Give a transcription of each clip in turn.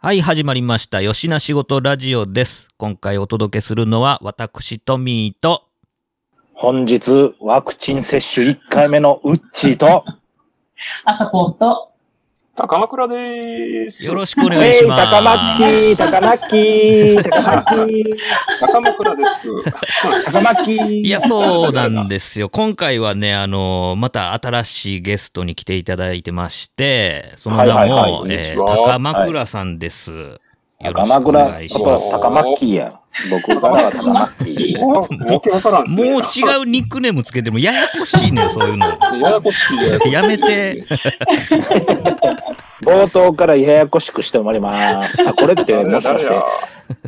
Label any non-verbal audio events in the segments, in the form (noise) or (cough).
はい始まりました。よしなしごとラジオです。今回お届けするのは私トミーと本日、ワクチン接種1回目のウッチーと、朝ポンと、高枕でーす。よろしくお願いします、高マッキー、高マッキー、高マッキー、高枕です。高マッキー。いや、そうなんですよ。今回はね、あの、また新しいゲストに来ていただいてまして、その名も、はいはいはいこんにえーちは高枕さんです。よろしくお願いします。高マッキーや。僕からは高マッキー。もう、違うニックネームつけてもややこしいねんそういうの。ややこしいやめて。冒頭からややこしくしてもらいます。あ、これってもしかして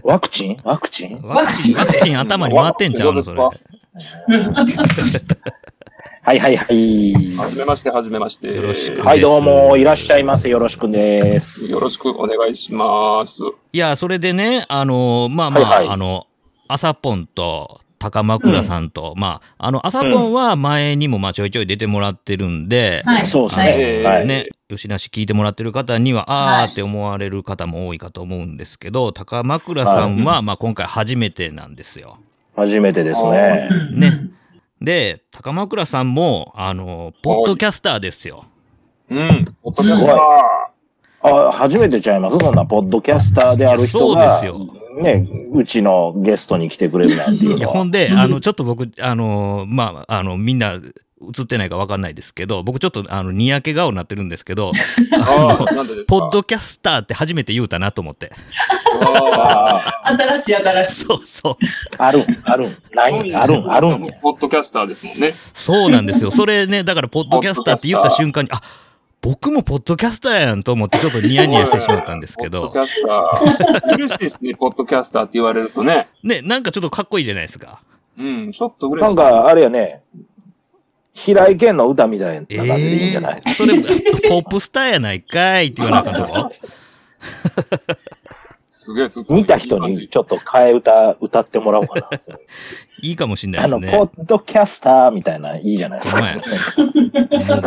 ワクチンワクチンワクチン、ワクチン頭に回ってんちゃうのそれ。はいはいはい。はじめまして、はじめまして。よろしくはい、どうも、いらっしゃいませ。よろしくです。よろしくお願いします。いや、それでね、あの、まあまあ、はいはいあの、朝ポンと高枕さんと、まあ、あの、朝ポンは前にもまあちょいちょい出てもらってるんで、はい。そうですはいね。はい。ね、吉なし聞いてもらってる方には、はいあーって思われる方も多いかと思うんですけど、高枕さんは、まあ今回初めてなんですよ。初めてですね。うんね。で、高枕さんも、あの、ポッドキャスターですよ。うん。おとすごいあ、初めてちゃいます？そんな、ポッドキャスターである人がいやそうで、ね、うちのゲストに来てくれるなんていういや、のは。ほんで、あの、ちょっと僕、あの、まあ、あの、みんな、映ってないか分かんないですけど、僕ちょっと、あの、にやけ顔になってるんですけど、(laughs) ポッドキャスターって初めて言うたなと思って。あ新しい新しい。そうそう。あるん、あるん、ないん、あるん、あるんや。ポッドキャスターですもんね。そうなんですよ。それね、だから、ポッドキャスターって言った瞬間に、あ僕もポッドキャスターやんと思って、ちょっとニヤニヤしてしまったんですけどポッドキ、ャスター。(laughs) 嬉しいですね、ポッドキャスターって言われるとね。ね、なんかちょっとかっこいいじゃないですか。うん、ちょっと嬉しい。なんか、あれやね、平井堅の歌みたいな感じでいいんじゃない、えーそれ、ポップスターやないかいって言わなあかんとこ？すげえ、す見た人にちょっと替え歌歌ってもらおうかな。いいかもしんなあの、いですね。ポッドキャスターみたいな、いいじゃないですか。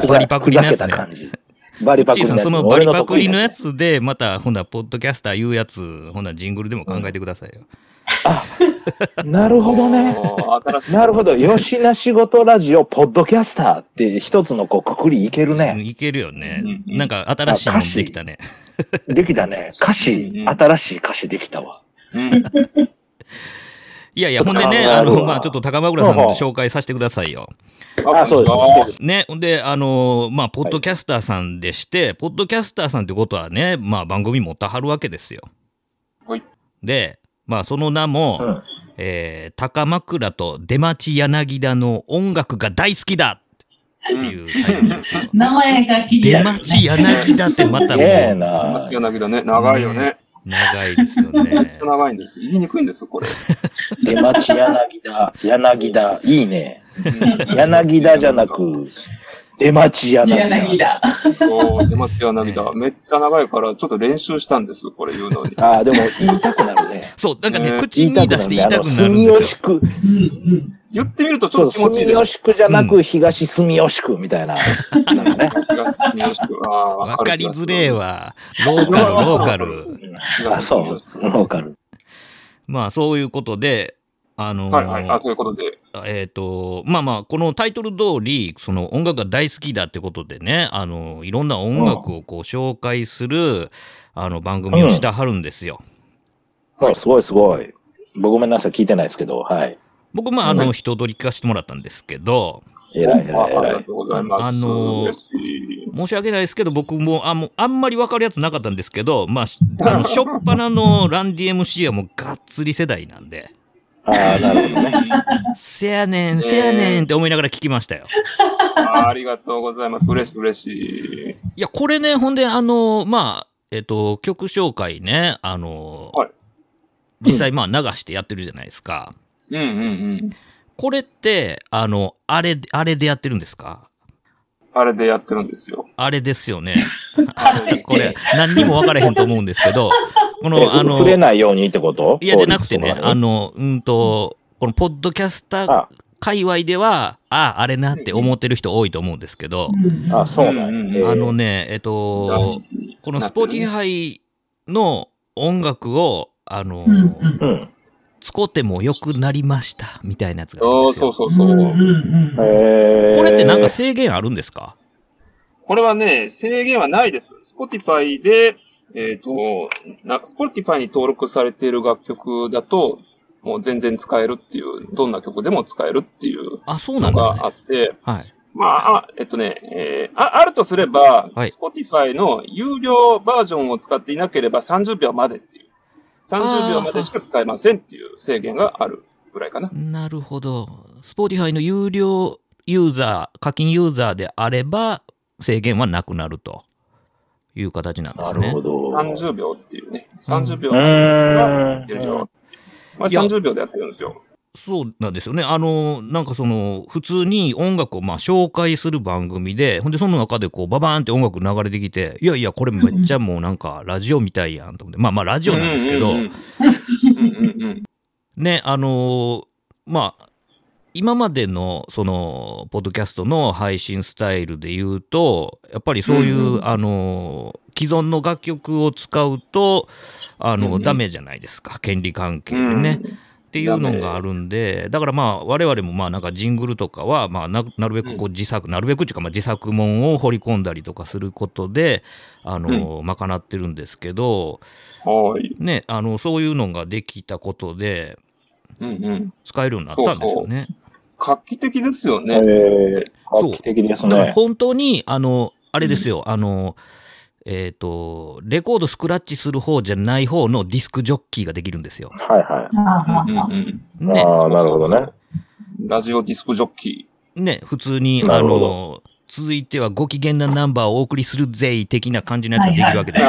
バリパクリのやつね。バリパクリのやつ。そのバリパクリのやつで、また、ほんならポッドキャスター言うやつ、ほんならジングルでも考えてくださいよ。あ、なるほどね。なるほど。よしな仕事ラジオ、ポッドキャスターって一つのこう、くくりいけるね。いけるよねうん。うんなんか新しいのできたね。できたね。歌詞新しい歌詞できたわ。うん。いやいや、ほんでね、あの、まあちょっと高枕さんの紹介させてくださいよ。あ、そうです。ね、ほんで、あの、まあ、ポッドキャスターさんでして、ポッドキャスターさんってことはね、まあ、番組持ってはるわけですよ。はいで、まあ、その名も、うんえー高枕と出町柳田の音楽が大好きだっていうタイトルですよ。(laughs) 名前が気に出なる、ね。町柳田ってまたもうな。柳だね。長いよね。長いですよね。長いんです。言いにくいんです、これ。(laughs) 出町柳田、柳田、いいね。(laughs) 柳田じゃなく、出町柳柳田。だ。そう、出町柳だ。めっちゃ長いから、ちょっと練習したんです、これ言うのに。ああ、でも言いたくなるね。そう、なんかね、ね口に出して言いたくなるん住。吉区、うんうん。言ってみるとちょっと気持ちいい住でしょ。吉区じゃなく東住吉区みたいな。なんかね。東住吉区。わかりづれえわ。わ。ローカル、ローカル。あ、そう、ローカル。まあ、そういうことで、あのーはいはい。あ、そういうことで。えっ、と、まあまあ、このタイトル通り、その音楽が大好きだってことでね、あの、いろんな音楽をこう紹介する、あの、番組をしてはるんですよ。うんすごいすごい。僕ごめんなさい、聞いてないですけど、はい。僕、まあ、あの、一通り聞かせてもらったんですけど、えらいえらいえらい。あありがとうございます。あのー嬉しい申し訳ないですけど、僕も、あもうあんまり分かるやつなかったんですけど、まあ、しあの、しょっぱなのランディ MC はもうがっつり世代なんで、ああ、なるほどね。せやねん、せやねんって思いながら聞きましたよ。あありがとうございます。嬉しい、嬉しい。いや、これね、ほんで、あの、まあ、えっと、曲紹介ね、あの、はい実際まあ流してやってるじゃないですか。うんうんうん。これって、あの、あれ、あれでやってるんですか？あれでやってるんですよ。あれですよね。(laughs) これ、何にも分からへんと思うんですけど、この、あの、触れないようにってこと？いや、じゃなくてね、あの、の、うんと、このポッドキャスターあ。界隈では、ああ、あれなって思ってる人多いと思うんですけど、あ、そうなんあのね、えっと、このなってるね Spotify の音楽を、あの、うん。使っても良くなりました、みたいなやつがあるんああ、ですよ。そうそうそう。うんうんうんえー、これってなんか制限あるんですか？これはね、制限はないです。Spotify で、えっ、と、な Spotify に登録されている楽曲だと、もう全然使えるっていう、どんな曲でも使えるっていうあ、そうなんでがあ。って、はい。まあ、あえっとね、えーあ、あるとすれば、はい Spotify の有料バージョンを使っていなければ30秒までっていう、30秒までしか使えませんっていう制限があるぐらいかな。なるほど。Spotify の有料ユーザー、課金ユーザーであれば、制限はなくなるという形なんですねなるほ。ど。30秒っていうね、30秒うはーん。いけるよ。まあ、いや30秒でやってるんですよ。そうなんですよね。あの、なんかその、普通に音楽をまあ紹介する番組で、ほんでその中でこう、ババーンって音楽流れてきて、いやいや、これめっちゃもうなんかラジオみたいやんと思って、まあまあラジオなんですけど、うんうんうんうん。う (laughs) んね、あのーまあ、今までの、その、ポッドキャストの配信スタイルで言うと、やっぱりそういう、うんうん。あのー既存の楽曲を使うと、あの、うんうん。ダメじゃないですか、権利関係でね。っていうのがあるんで、だからまあ、我々もまあなんかジングルとかは、まあななるべくこう自作、なるべくっていうかまあ自作もんを掘り込んだりとかすることで、あの、賄ってるんですけど、はい。ね、あの、そういうのができたことで、うんうん。使えるようになったんですよね。画期的ですよえね。ー、画期的ですね。だから本当に、あの、あれですよ、あの、えっ、と、レコードスクラッチする方じゃない方のディスクジョッキーができるんですよ。はいはああうんうんね、ああなるほどね。ラジオディスクジョッキね、普通に、あの、続いてはご機嫌なナンバーをお送りするぜ的な感じのやつができるわけでー。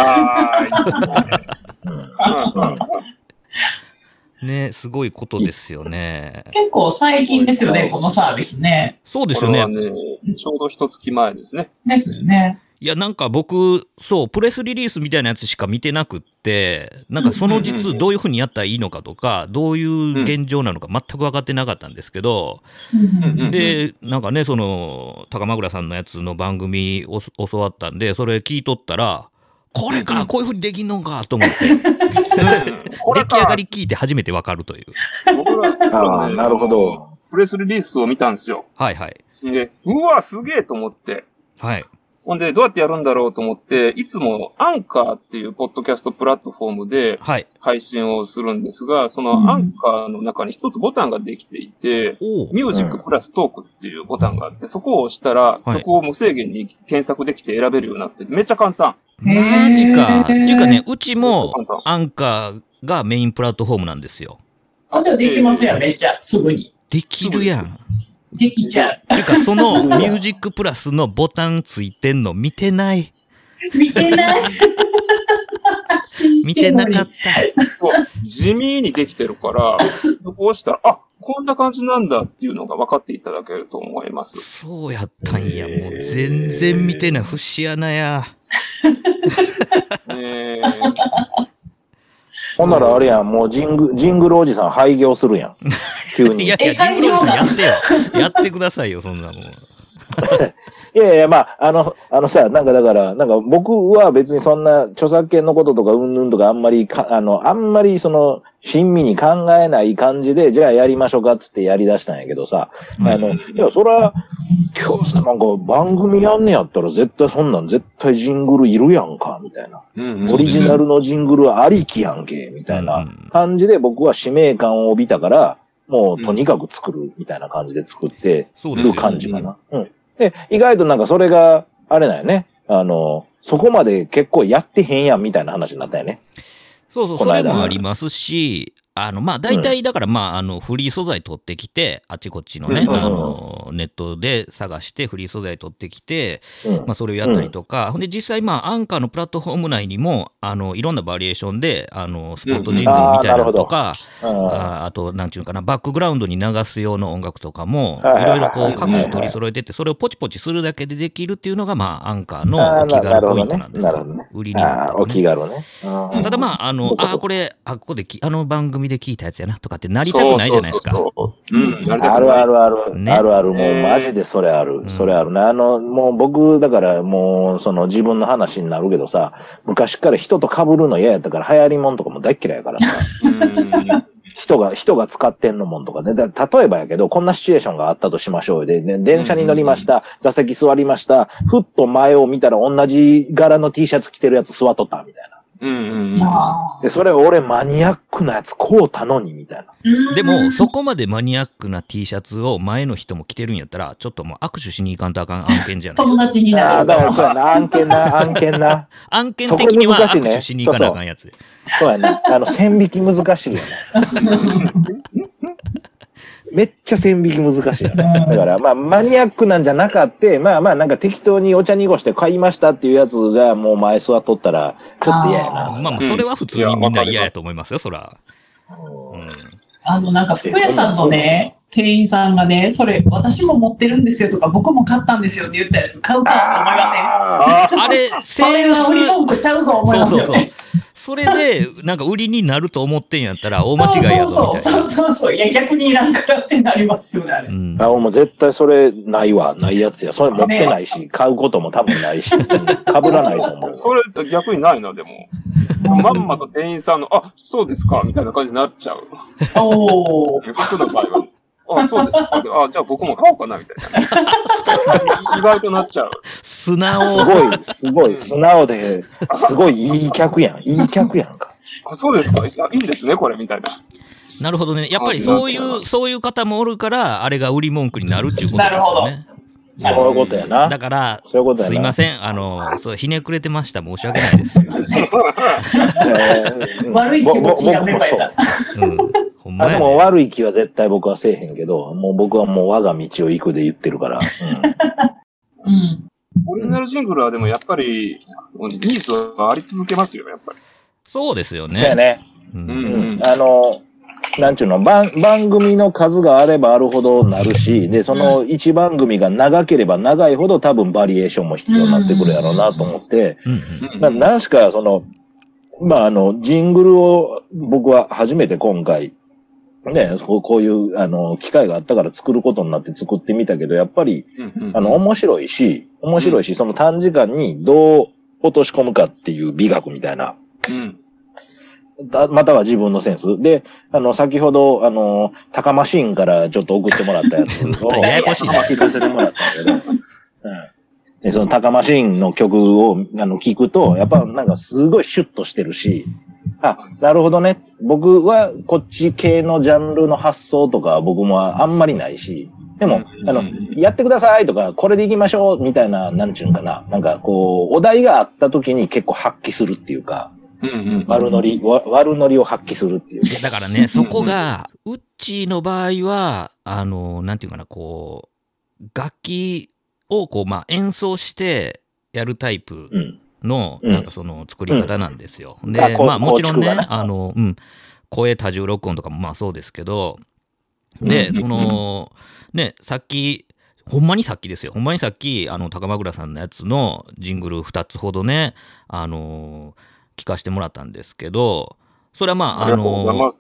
す。ねすごいことですよね。結構最近ですよね、このサービスね。そうですよね。ね、ちょうど一月前ですね。ですよね。いや、なんか僕、そう、プレスリリースみたいなやつしか見てなくって、なんかその実どういうふうにやったらいいのかとか、どういう現状なのか全く分かってなかったんですけど、で、なんかね、その、高間倉さんのやつの番組を教わったんで、それ聞いとったら、これか、こういうふうにできんのかと思って、出来上がか、り聞いて初めて分かるという。僕ら、ああ、なるほど。プレスリリースを見たんですよ。はいはい。で、うわ、すげえと思って。はい。ほんで、どうやってやるんだろうと思って、いつもアンカーっていうポッドキャストプラットフォームではい。配信をするんですが、そうんのアンカーの中に一つボタンができていて、おお。ミュージックプラストークっていうボタンがあって、そこを押したらはい曲を無制限に検索できて選べるようになって、めっちゃ簡単。マジか。っていうかね、うちもアンカーがメインプラットフォームなんですよ。あ、じゃあできますやん、めっちゃ。すぐに。できるやん。できちゃう。っていうか、そのミュージックプラスのボタンついてんの見てない。見てない (laughs) 見てなかった。そう地味にできてるから、そこを押したら、あ、こんな感じなんだっていうのが分かっていただけると思います。そうやったんや。もう全然見てない。節穴や。えー、ほんならあれやん、もうジング、ジングルおじさん廃業するやん。(laughs) 急に。いやいや、えジングロさんやってよ。やってくださいよ、そんなもん。(laughs) いやいや、まあ、あの、あのさ、なんかだから、なんか僕は別にそんな著作権のこととかうんぬんとかあんまりか、あの、あんまりその、親身に考えない感じで、じゃあやりましょうかっつってやり出したんやけどさ、あの、いや、そら、今日さ、なんか番組やんねやったら絶対そんなん絶対ジングルいるやんか、みたいな。うんオリジナルのジングルありきやんけ、みたいな感じで僕は使命感を帯びたから、もうとにかく作るみたいな感じで作ってる。感じかな。うん。で、意外となんかそれが、あれだよね。あの、そこまで結構やってへんやんみたいな話になったよね。そうそう、それもありますし、あの、まあ、大体、だから、まあ、あの、フリー素材取ってきて、あっちこっちのね、うんあの、ネットで探して、フリー素材取ってきて、うん。まあ、それをやったりとか、ほんで、実際、まあ、アンカーのプラットフォーム内にも、あの、いろんなバリエーションで、あの、スポットジングルみたいなのとか、うん。ああと、なんちゅうのかな、バックグラウンドに流す用の音楽とかも、いろいろこう、各種取り揃えてて、それをポチポチするだけでできるっていうのが、まあ、アンカーあのーお気軽ポイントなんですよ。売りになってああ、おる、気ね。軽ね。うん。ただまあ、あのあ、これ、あ、ここでき、あの番組で聞いたやつやなとかってなりたくないじゃないですか。そうそうそうう。ん、なりたくないあるある。ある、ね。あるある、もうえーマジでそれある、うん。それある。ね。あの、もう僕、だからもう、その自分の話になるけどさ、昔から人と被るの嫌やったから流行りもんとかも大っ嫌いやからさ、(laughs) うん。人が、人が使ってんのもんとかね。だ例えばやけど、こんなシチュエーションがあったとしましょうよ。で、ね電車に乗りました、座席座りました、ふっと前を見たら同じ柄の T シャツ着てるやつ座っとった、みたいな。うんうん。あで、それ俺マニアックなやつこうたのに、みたいな。ーでも、そこまでマニアックな T シャツを前の人も着てるんやったら、ちょっともう握手しに行かんとあかん案件じゃない友か。達になああ、るだからそうやな、案件な、案件な。案件的には握手しに行かなあかんやつ。そうやね。あの、線引き難しいよね。(laughs) めっちゃ線引き難しい。だから、まあ、マニアックなんじゃなかって、まあまあ、なんか適当にお茶濁して買いましたっていうやつが、もう前座っとったら、ちょっと嫌やな。まあまあ、それは普通にみんな嫌やと思いますよ、そら。うん。あの、なんか、服屋さんのね、店員さんがね、それ、私も持ってるんですよとか、僕も買ったんですよって言ったやつ、買うかと思いません？あああれ、セールスは売り文句ちゃうぞ思いますよね。それで、(laughs) なんか売りになると思ってんやったら、大間違いやぞ、みたいな。そうそうそうそう。いや、逆にいらんからってなりますよね、あれ。うんあ、もう絶対それないわ。ないやつや。それ持ってないし、買うことも多分ないし、う (laughs) ん被らないと思う。それ逆にないな、でも。まんまと店員さんの、あ、そうですか、みたいな感じになっちゃう。おー。僕の場合は。あ、そうですか。あ、じゃあ僕も買おうかな、みたいな。(laughs) 意外となっちゃう。素直すごい、すごい、素直で、すごいいい客やん。いい客やんか。あ、そうですか。いやいいんですね、これ、みたいな。なるほどね。やっぱりそういう、そういう方もおるから、あれが売り文句になるっていうことですよね。そういうことやな。だから、そういうことやな。すいません。あの、そう、ひねくれてました。申し訳ないです。え (laughs) ー悪い気持ちが芽生えた。で。も悪い気は絶対僕はせえへんけど、もう僕はもう我が道を行くで言ってるから。うんうん。オリジナルジングルはでもやっぱり、ニーズはあり続けますよ、やっぱり。そうですよね。そうやね。う。ん。あの、なんちゅうの、番、番組の数があればあるほどなるし、で、その一番組が長ければ長いほど多分バリエーションも必要になってくるやろうなと思って、うんうん。ななんしかその、まああの、ジングルを僕は初めて今回、ね、こうこういう、あの、機会があったから作ることになって作ってみたけど、やっぱり、あの、面白いし、面白いし、その短時間にどう落とし込むかっていう美学みたいな、うん。だまたは自分のセンス。で、あの、先ほど、あの、タカマシーンからちょっと送ってもらったやつを、(laughs) ややこしいな聞かせてもらったんだけど、うん。で、そのタカマシーンの曲を、あの、聞くと、やっぱなんかすごいシュッとしてるし、あ、なるほどね。僕はこっち系のジャンルの発想とか僕もあんまりないし、でも、うんあの、やってくださいとか、これで行きましょうみたいな、なんちゅうんかな。なんかこう、お題があった時に結構発揮するっていうか。悪ノリ、わ悪ノリを発揮するっていう。だからね、そこが、うっちーの場合は、あの、なんていうかな、こう、楽器をこう、まあ、演奏してやるタイプうん。の、うん。なんかその作り方なんですよ。あで、こうまあもちろんねあの、うん、声多重録音とかもまあそうですけど、で、うんその、ね、さっき、ほんまにさっきですよ。ほんまにさっき、あの、高間倉さんのやつのジングル2つほどね、あの聞かせてもらったんですけど、それはまあ、あの。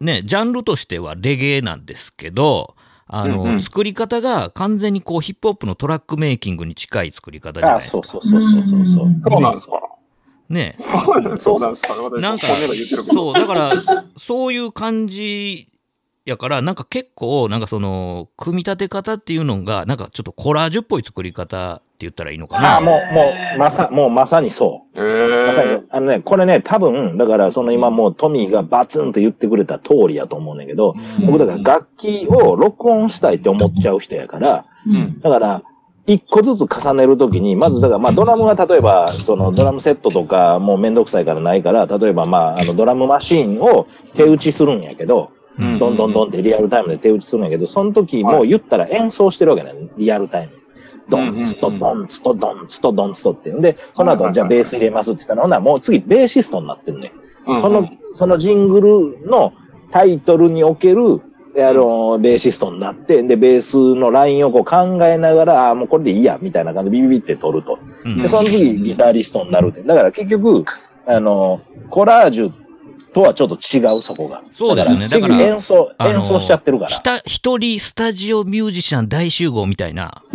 ね、ジャンルとしてはレゲエなんですけど、あの、うんうん作り方が完全にこうヒップホップのトラックメイキングに近い作り方じゃないあ、ですか。そうそうそうそうそうそう。そうなんですか？ね。(laughs) そうなんですか？私、なんか。そう、だから、そういう感じやから、なんか結構、なんかその、組み立て方っていうのが、なんかちょっとコラージュっぽい作り方って言ったらいいのかな？ああ、もう、もう、まさ、もうまさにそう。へまさにそえう。あのね、これね、多分、だからその今もうトミーがバツンと言ってくれた通りやと思うねんだけど、僕だから楽器を録音したいって思っちゃう人やから、うん。だから、一個ずつ重ねるときに、まずだから、まあドラムは例えば、そのドラムセットとかもうめんどくさいからないから、例えばまあ、あのドラムマシーンを手打ちするんやけど、うんどんどんどんってリアルタイムで手打ちするんやけど、その時もう言ったら演奏してるわけね、リアルタイム。ドンツとドンツとドンツとドンツとって。で、その後、じゃあベース入れますって言ったら、ほんならもう次ベーシストになってるね。うんその、そのジングルのタイトルにおける、あの、ベーシストになって、で、ベースのラインをこう考えながら、ああ、もうこれでいいや、みたいな感じでビビビって取ると。うんで、その次ギタリストになるって。だから結局、あの、コラージュとはちょっと違う、そこが。そうですよねだから演奏、演奏しちゃってるから。一人スタジオミュージシャン大集合みたいな。(laughs)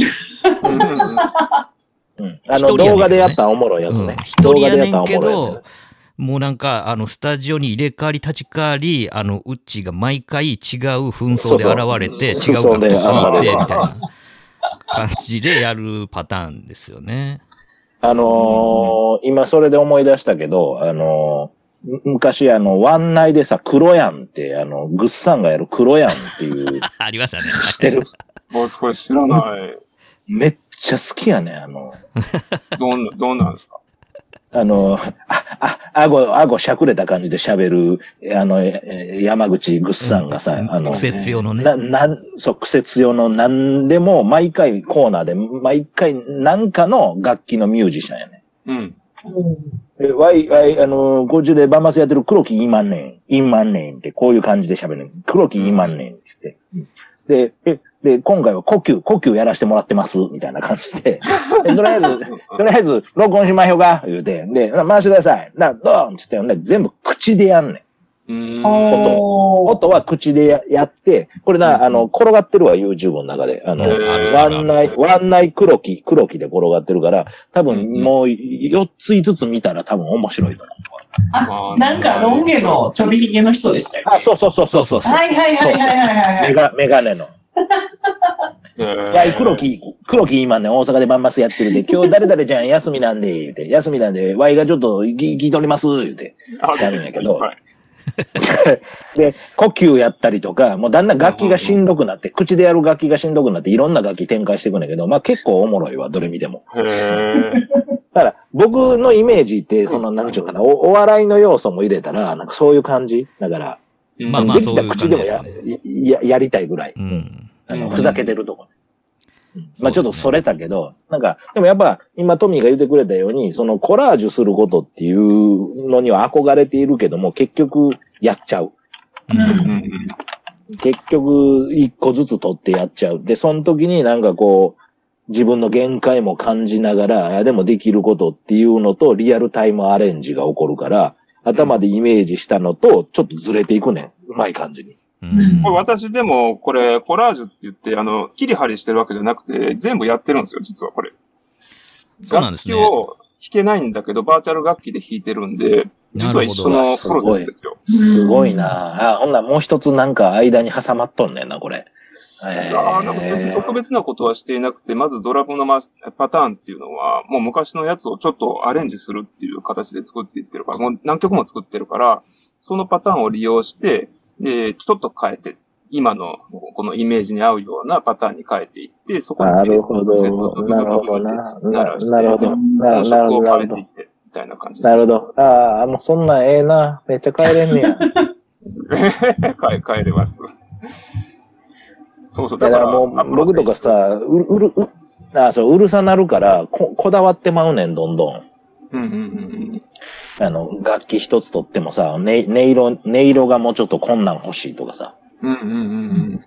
うん。あの、動画でやったらおもろいやつうんね。動画でやったらおもろいやつね。、もうなんか、あの、スタジオに入れ替わり立ち替わり、あの、ウッチーが毎回違う紛争で現れて、そうそう違う楽器弾いて、みたいな感じでやるパターンですよね。あのー今それで思い出したけど、あのーむ昔あの、ワンナイでさ、黒やんって、あの、グッサンがやる黒やんっていう、(laughs) ありましたね。知ってる？(laughs) もうそれ知らない。めっちゃ好きやね、あの、どんな、どんなんですか？あの、あ、あ、あご、あごしゃくれた感じで喋る、あの、えー山口グッサンがさ、あの、癖強のね。な、なん、そう、癖強の何でも、毎回コーナーで、毎回何かの楽器のミュージシャンやね。うん。え、わい、わい、あのー、こっちでバンマスやってる黒木イーマンネン、イーマンネンってこういう感じで喋る。黒木イーマンネンって言って。で、え、で、今回は呼吸、呼吸やらせてもらってます、みたいな感じで。でとりあえず、(laughs) とりあえず、録音しましょうか、言うて。で、な回してください。な、ドーンっつって、ね、全部口でやんねん。うん。音音は口でややって、これな、あの、転がってるわ、YouTube の中で。あの、ワンナイ、ワンナイ黒木、黒木で転がってるから、多分もう4つ5つ見たら多分面白いと思う。あ、なんかロン毛のちょびひげの人でしたよあ、そうそうそうそうそう。はいはいはいはいはい。メガ、メガネの。えーいや、黒木、黒木今ね、大阪でバンマスやってるで、今日誰々ちゃん休みなんで、言うて、休みなんで、ワイがちょっと聞聞いております、言うて。あやるんやけどはい (laughs) で、呼吸やったりとか、もうだんだん楽器がしんどくなって、口でやる楽器がしんどくなって、いろんな楽器展開していくんだけど、まあ結構おもろいわ、どれ見ても。だから、僕のイメージって、その、なんちゅうかな、おお笑いの要素も入れたら、なんかそういう感じだから、まあまあできた口でもやややりたいぐらい。うん。あの、うんふざけてるとこ。うんまあちょっとそれたけど、なんか、でもやっぱ、今トミーが言ってくれたように、そのコラージュすることっていうのには憧れているけども、結局、やっちゃう。結局、一個ずつ取ってやっちゃう。で、その時になんかこう、自分の限界も感じながら、あでもできることっていうのと、リアルタイムアレンジが起こるから、頭でイメージしたのと、ちょっとずれていくねん。うまい感じに。うんこれ私でも、これ、コラージュって言って、あの、切り張りしてるわけじゃなくて、全部やってるんですよ、実はこれ。そうなんですね楽器を弾けないんだけど、バーチャル楽器で弾いてるんで、実は一緒のプロセスですよ。すごいなあ、ほんならもう一つなんか間に挟まっとんねんな、これ。えいやーなんか別に特別なことはしていなくて、まずドラムのマスパターンっていうのは、もう昔のやつをちょっとアレンジするっていう形で作っていってるから、もう何曲も作ってるから、そのパターンを利用して、で、ちょっと変えて、今のこのイメージに合うようなパターンに変えていって、そこになるほどベースをつけてなるほどな鳴らしてなるほどな音色をなるほどな感じです。なるほど。ああ、もうそんなんええな。めっちゃ帰れんねや。(laughs) 変え、変えれます。そうそう。だからもう、僕とかさ、ううる、うあそう、うるさなるから、こ、こだわってまうねん、どんどん。うんうんうんあの、楽器一つとってもさ、音音色、音色がもうちょっとこんなん欲しいとかさ。うん。うんうんうん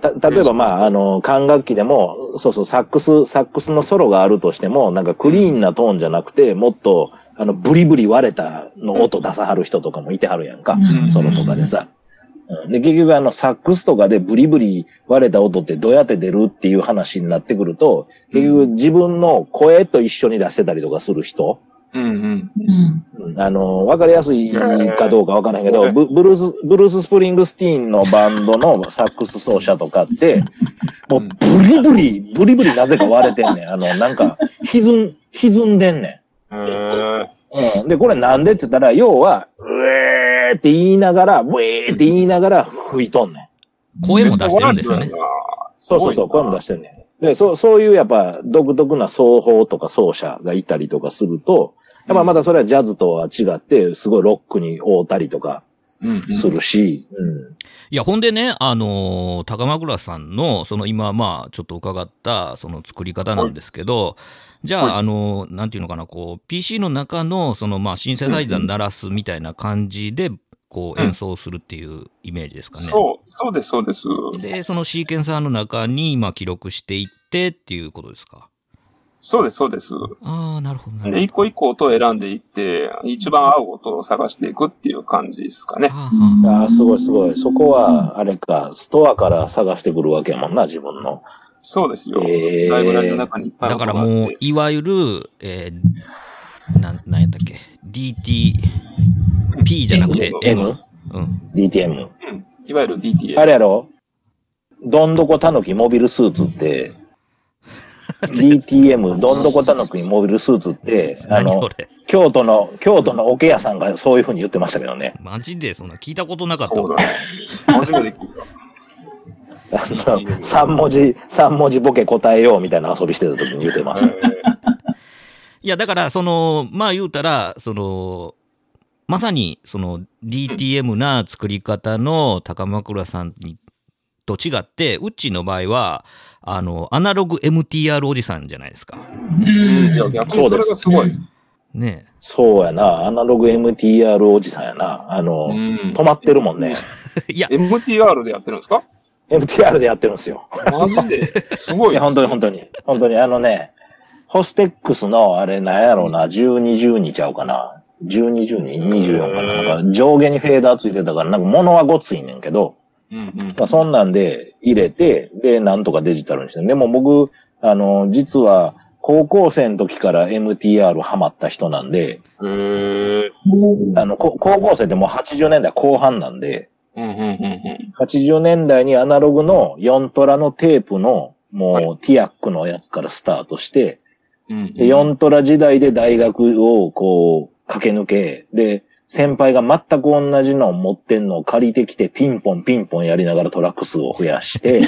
た、例えばまあ、あの、管楽器でも、そうそう、サックス、サックスのソロがあるとしても、なんかクリーンなトーンじゃなくて、もっと、あの、ブリブリ割れたの音出さはる人とかもいてはるやんか。うんソロとかでさ。うんで、結局あの、サックスとかでブリブリ割れた音ってどうやって出るっていう話になってくると、結局自分の声と一緒に出してたりとかする人、うん。うんうん。うん。うんあの、わかりやすいかどうかわからないけど、ブブルース、ブルース・スプリングスティーンのバンドのサックス奏者とかって、もうブリブリ、ブリブリなぜか割れてんねん。あの、なんか、歪ん、歪んでんねん。うん。で、これなんでって言ったら、要は、うえーって言いながら、ウェーって言いながら吹いとんねん。声も出してるんですよね。そうそうそう、声も出してるねで、そう、そういうやっぱ独特な奏法とか奏者がいたりとかすると、やっぱまたそれはジャズとは違って、すごいロックに合うたりとかうんするし、うん。いや、ほんでね、あのー高枕さんの、その今、まあ、ちょっと伺った、その作り方なんですけど、じゃあ、はい。あのーなんていうのかな、こう、PC の中の、その、まあ、シンセサイザー鳴らすみたいな感じで、こう、うん演奏するっていうイメージですかね。そう、そうです、そうです。で、そのシーケンサーの中に、まあ、記録していってっていうことですか？そうです、そうです。ああ、なるほど、で、一個一個音を選んでいって、一番合う音を探していくっていう感じですかねあはあすごいすごい。そこは、あれか、ストアから探してくるわけやもんな、自分の。そうですよ。へーライブラリの中にいっぱいだ。からもう、いわゆる、えー、なん、なんやったっけ、DTP じゃなくて M。うん。DTM。うんいわゆる DTA。あれやろ？どんどこたぬきモビルスーツって、(laughs) DTM、どんどこたぬきモビルスーツって、あの京都の、京都の桶屋さんがそういう風に言ってましたけどね。マジでそんな聞いたことなかったそうだわね。初めて聞いた。あの、三文字、三文字ボケ答えようみたいな遊びしてた時に言ってました。いや、だから、その、まあ言うたら、その、まさに、その、DTM な作り方の高枕さんに、と違って、うっちーの場合は、あの、アナログ MTR おじさんじゃないですか。うんいや、逆にそれがすごい。ねそうやな、アナログ MTR おじさんやな。あの、うん止まってるもんね。え。いや、MTR でやってるんですか？MTR でやってるんですよ。マジで？すごい。いや、本当に本当に。本当に、あのね、ホステックスの、あれ、なんやろうな、12、12ちゃうかな。12、12、24かな。なんか上下にフェーダーついてたから、なんか物はごついねんけど、うんうん。まあ、そんなんで入れて、で、なんとかデジタルにして。でも僕、あの、実は、高校生の時から MTR ハマった人なんで、あの、こ高校生ってもう80年代後半なんで、うんうんうんうん。80年代にアナログの4トラのテープの、もう、ティアックのやつからスタートして、うんで4トラ時代で大学をこう、駆け抜け、で、先輩が全く同じのを持ってんのを借りてきて、ピンポンピンポンやりながらトラック数を増やして、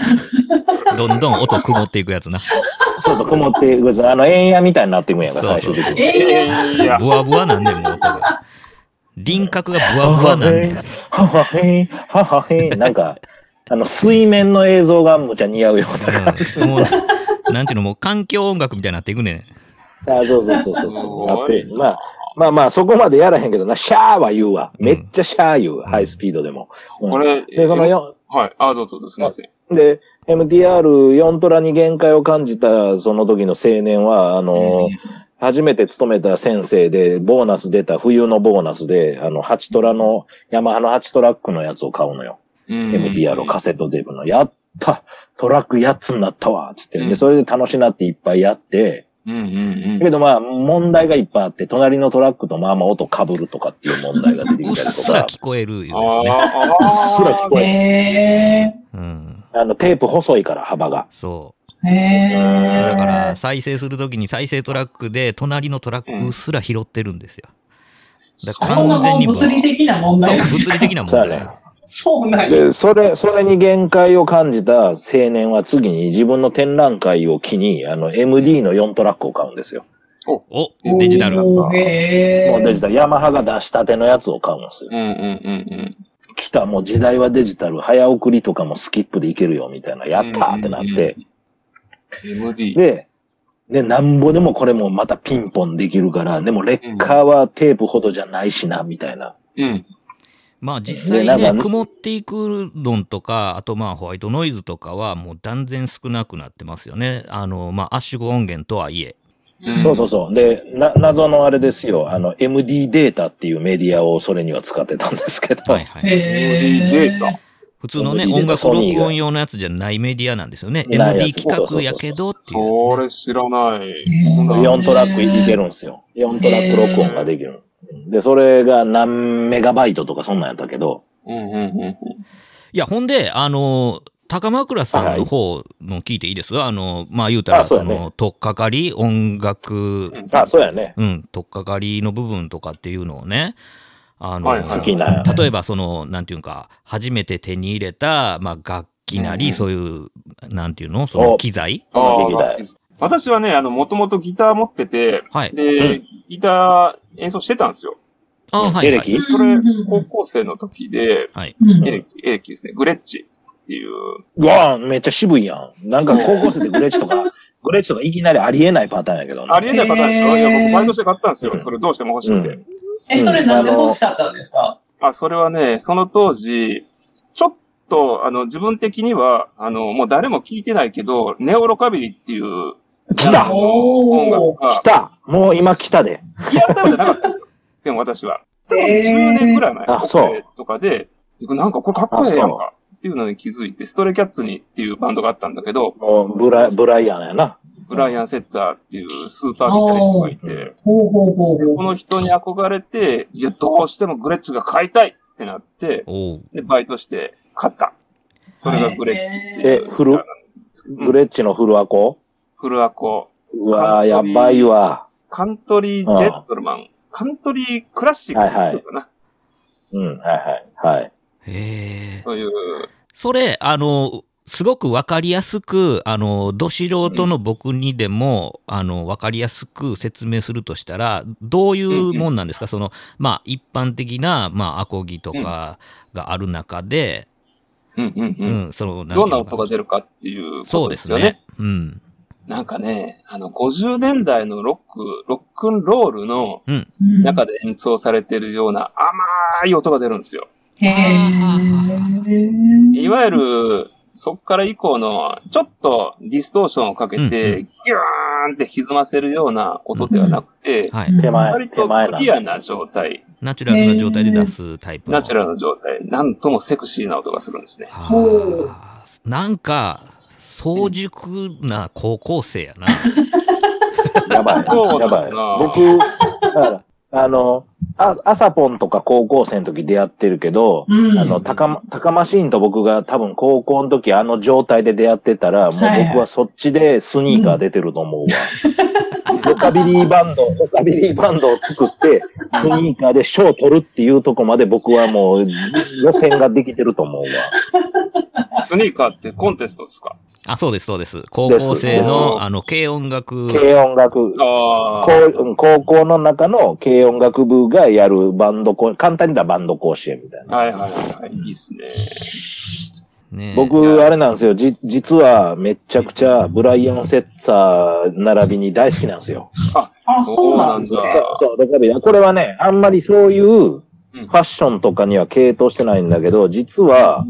(laughs) どんどん音曇っていくやつな。そうそう、曇っていくあの、円やみたいになっていくんやんか、そうそう最終的に。えーいや、ブワブワなんねん、もう音が。輪郭がブワブワなんねん。ははへん、ははへん、なんか、あの、水面の映像がむちゃ似合うような感じ。うんもう、なんちゅうの、もう環境音楽みたいになっていくねん。あそうそうそうそうそう。なって、まあ、まあまあ、そこまでやらへんけどな、シャーは言うわ。めっちゃシャー言う、ハイスピードでも。うんこれ、で、そのよ、はい。あ、どうぞどうぞ、すみません。で、MTR4 トラに限界を感じたその時の青年は、あの、初めて勤めた先生で、ボーナス出た冬のボーナスで、あの、8トラの、ヤマハの8トラックのやつを買うのよ。うん MTR をカセットテープの。やったトラック8つになったわつって。で、うんそれで楽しなっていっぱいやって、うんうんうんだけどまあ、問題がいっぱいあって、隣のトラックとまあまあ音被るとかっていう問題が出てうっきたりとか、すら聞こえるいうやあつね。あ、うっすら聞こえる。へうん。あの、テープ細いから幅が。そう。ーだから、再生するときに再生トラックで、隣のトラックうっすら拾ってるんですよ。だからそんなもう完全に物理的な問そう、題。物理的な問題。ね。そうなんや。で、それ、それに限界を感じた青年は次に自分の展覧会を機に、あの、MD の4トラックを買うんですよ。お、デジタル。もうデジタル、ヤマハが出したてのやつを買うんですよ。うんうんうん来た、もう時代はデジタル、早送りとかもスキップでいけるよ、みたいな、やったーってなって。うん。MD。で、で、なんぼでもこれもまたピンポンできるから、でも劣化はテープほどじゃないしな、みたいな。うん。まあ実際ね、でなんか曇っていくのとか、あとまあホワイトノイズとかはもう断然少なくなってますよね。あの、まあ圧縮音源とはいえ。うんそうそうそう。で、な、謎のあれですよ。あの、MD データっていうメディアをそれには使ってたんですけど、はいはい。へーデータ。普通のね、MD 音楽録音用のやつじゃないメディアなんですよね。MD つ企画やけどっていうね、これ知らない。ーそんな4トラックいけるんですよ。4トラック録音ができる。で、それが何メガバイトとかそんなんやったけど、うんうんうんいや、ほんで、あの、高枕さんの方の聞いていいです？あの、まあ言うたら、そあそうやね。の、とっかかり、音楽、うん。あ、そうやね。うん、とっかかりの部分とかっていうのをね、あの、はいな。例えばその、なんていうか、初めて手に入れた、まあ楽器なり、うんそういう、なんていうの？その機材私はね、あの、もともとギター持ってて、はい。で、ギター演奏してたんですよ。あはい、はい。エレキそれ、高校生の時で、はい。うんエレキ、エレキですね、グレッチっていう、うわぁ、めっちゃ渋いやん。なんか高校生でグレッチとか、(laughs) グレッチとかいきなりありえないパターンやけどね。ありえないパターンでしょ？いや、僕バイトして買ったんですよ。うんそれどうしても欲しくて。うんえ、それなんで欲しかったんですか？あ、それはね、その当時、ちょっと、あの、自分的には、あの、もう誰も聞いてないけど、ネオロカビリっていう、来た音楽が来、たもう今来たで。リアルタイムじゃなかったんですよ。(laughs) でも私は。多分へー10年くらい前あそうとかで、なんかこれかっこいいやんかっていうのに気づいて、ストレイキャッツにっていうバンドがあったんだけど、もうブラブライアンやな。ブライアン・セッツァーっていうスーパーギタリストがいて、ほうほうほうほうこの人に憧れて、いや、どうしてもグレッチが買いたいってなって、で、バイトして買った。それがグレッチ。へえ、フル、グレッチのフルアコフルアコ、うわぁ、やばいわ。カントリージェットルマン、カントリークラシックっていうのかな、うん、はいはい。はい。へえ。そういう、それ、あの、すごくわかりやすく、あの、ど素人の僕にでも、あの、わかりやすく説明するとしたら、どういうもんなんですか、その、まあ、一般的な、まあ、アコギとかがある中で、うんうんううん。ん、その、どんな音がる出るかっていうこそうでとですすよね。ね。うん。なんかね、あの、50年代のロック、ロックンロールのうん中で演奏されてるような甘い音が出るんですよ。へーいわゆる、そっから以降の、ちょっとディストーションをかけうんうて、ギューンって歪ませるような音ではなくて、はい。割とクリアな状態、ナチュラルな状態で出すタイプの。ナチュラルな状態、なんともセクシーな音がするんですね。はあなんか、早熟な高校生やな。(laughs) やばい。やばい。僕、だから、あの、あ朝ポンとか高校生の時出会ってるけど、うんあの、高ま、高マシーンと僕が多分高校の時あの状態で出会ってたら、もう僕はそっちでスニーカー出てると思うわ。(laughs) ロカビリーバンド、ロカビリーバンドを作って、スニーカーで賞を取るっていうとこまで僕はもう予選ができてると思うわ。スニーカーってコンテストですか？あ、そうです、そうです。高校生の、あの、軽音楽。軽音楽、ああ。こう高校の中の軽音楽部がやるバンドこ、簡単に言ったらバンド甲子園みたいな。はいはいはいはい。いいっすね。ね、僕、あれなんですよ。じ、実はめっちゃくちゃブライアン・セッツァー並びに大好きなんですよ。あ、あ、そうなんですね。そう、ロカビリーこれはね、あんまりそういうフうんァッションとかには傾倒してないんだけど、実は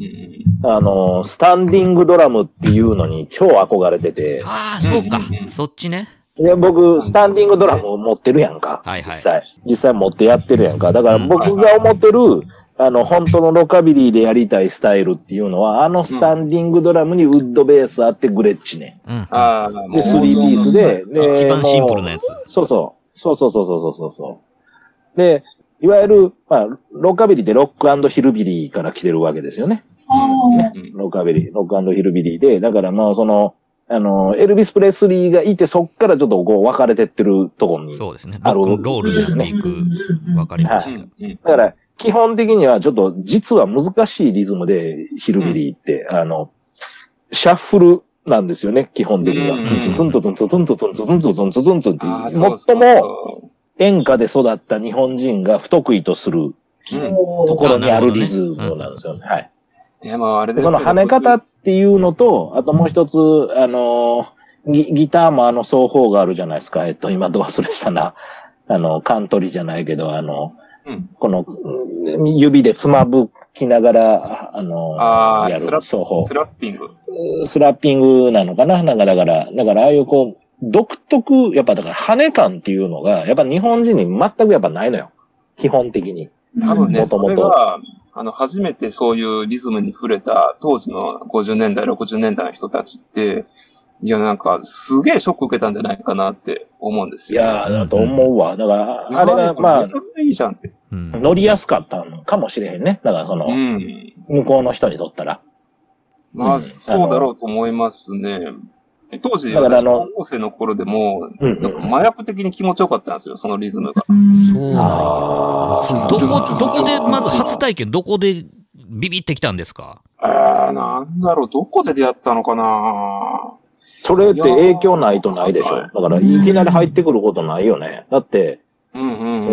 う、んあの、スタンディングドラムっていうのに超憧れてて、ああ、そうか。そっちね。で、僕、スタンディングドラムを持ってるやんか。はいはい実際。実際持ってやってるやんか。だから僕が思ってる、あの、本当のロカビリーでやりたいスタイルっていうのは、あのスタンディングドラムにウッドベースあってグレッチね。うん。ああ、もで、うスリーピースで、で、一番シンプルなもやつ。うそうそう。そうそうそうそうそうそう。で、いわゆる、まあ、ロカビリーってロックヒルビリーから来てるわけですよね。あーうんロカビリー、ロックヒルビリーで、だからまあ、その、あの、エルビス・プレスリーがいて、そっからちょっとこう分かれてってるとこに、ね。そうですね。あるロールになっていく、分かります、ね、はい。だから、基本的にはちょっと実は難しいリズムでヒルビリーって、うん、あの、シャッフルなんですよね、基本的には。ツツンとツンとツンとツンとツンとツンとツンって、最も演歌で育った日本人が不得意とするところにあるリズムなんですよね。はい。でもあれでですそよの跳ね方っていうのと、あともう一つ、あのーギ、ギターもあの奏法があるじゃないですか。えっと、今ど忘れしたな。あの、カントリーじゃないけど、あの、うんこの、うん指でつまぶきながら、あのあースラッる奏法ス。ラッピング。スラッピングなのかな？なんかだから、だからああいうこう、独特、やっぱだから跳ね感っていうのが、やっぱ日本人に全くやっぱないのよ。基本的に。多分ね、そもともとあの、初めてそういうリズムに触れた当時の50年代、60年代の人たちって、いや、なんか、すげえショック受けたんじゃないかなって思うんですよ。いやー、だと思うわ。だから、あれが、まあいいじゃんって。うん。乗りやすかったのかもしれへんね。だからその、うん。向こうの人にとったら。まあ、うんそうだろうと思いますね。当時、私だからあの高校生の頃でも、うん麻薬的に気持ちよかったんですよ、そのリズムが。そうなんどこ、どこで、まず初体験、どこでビビってきたんですか？えー、なんだろう、どこで出会ったのかな。それって影響ないとないでしょ？はいだから、いきなり入ってくることないよね。だって、うんうん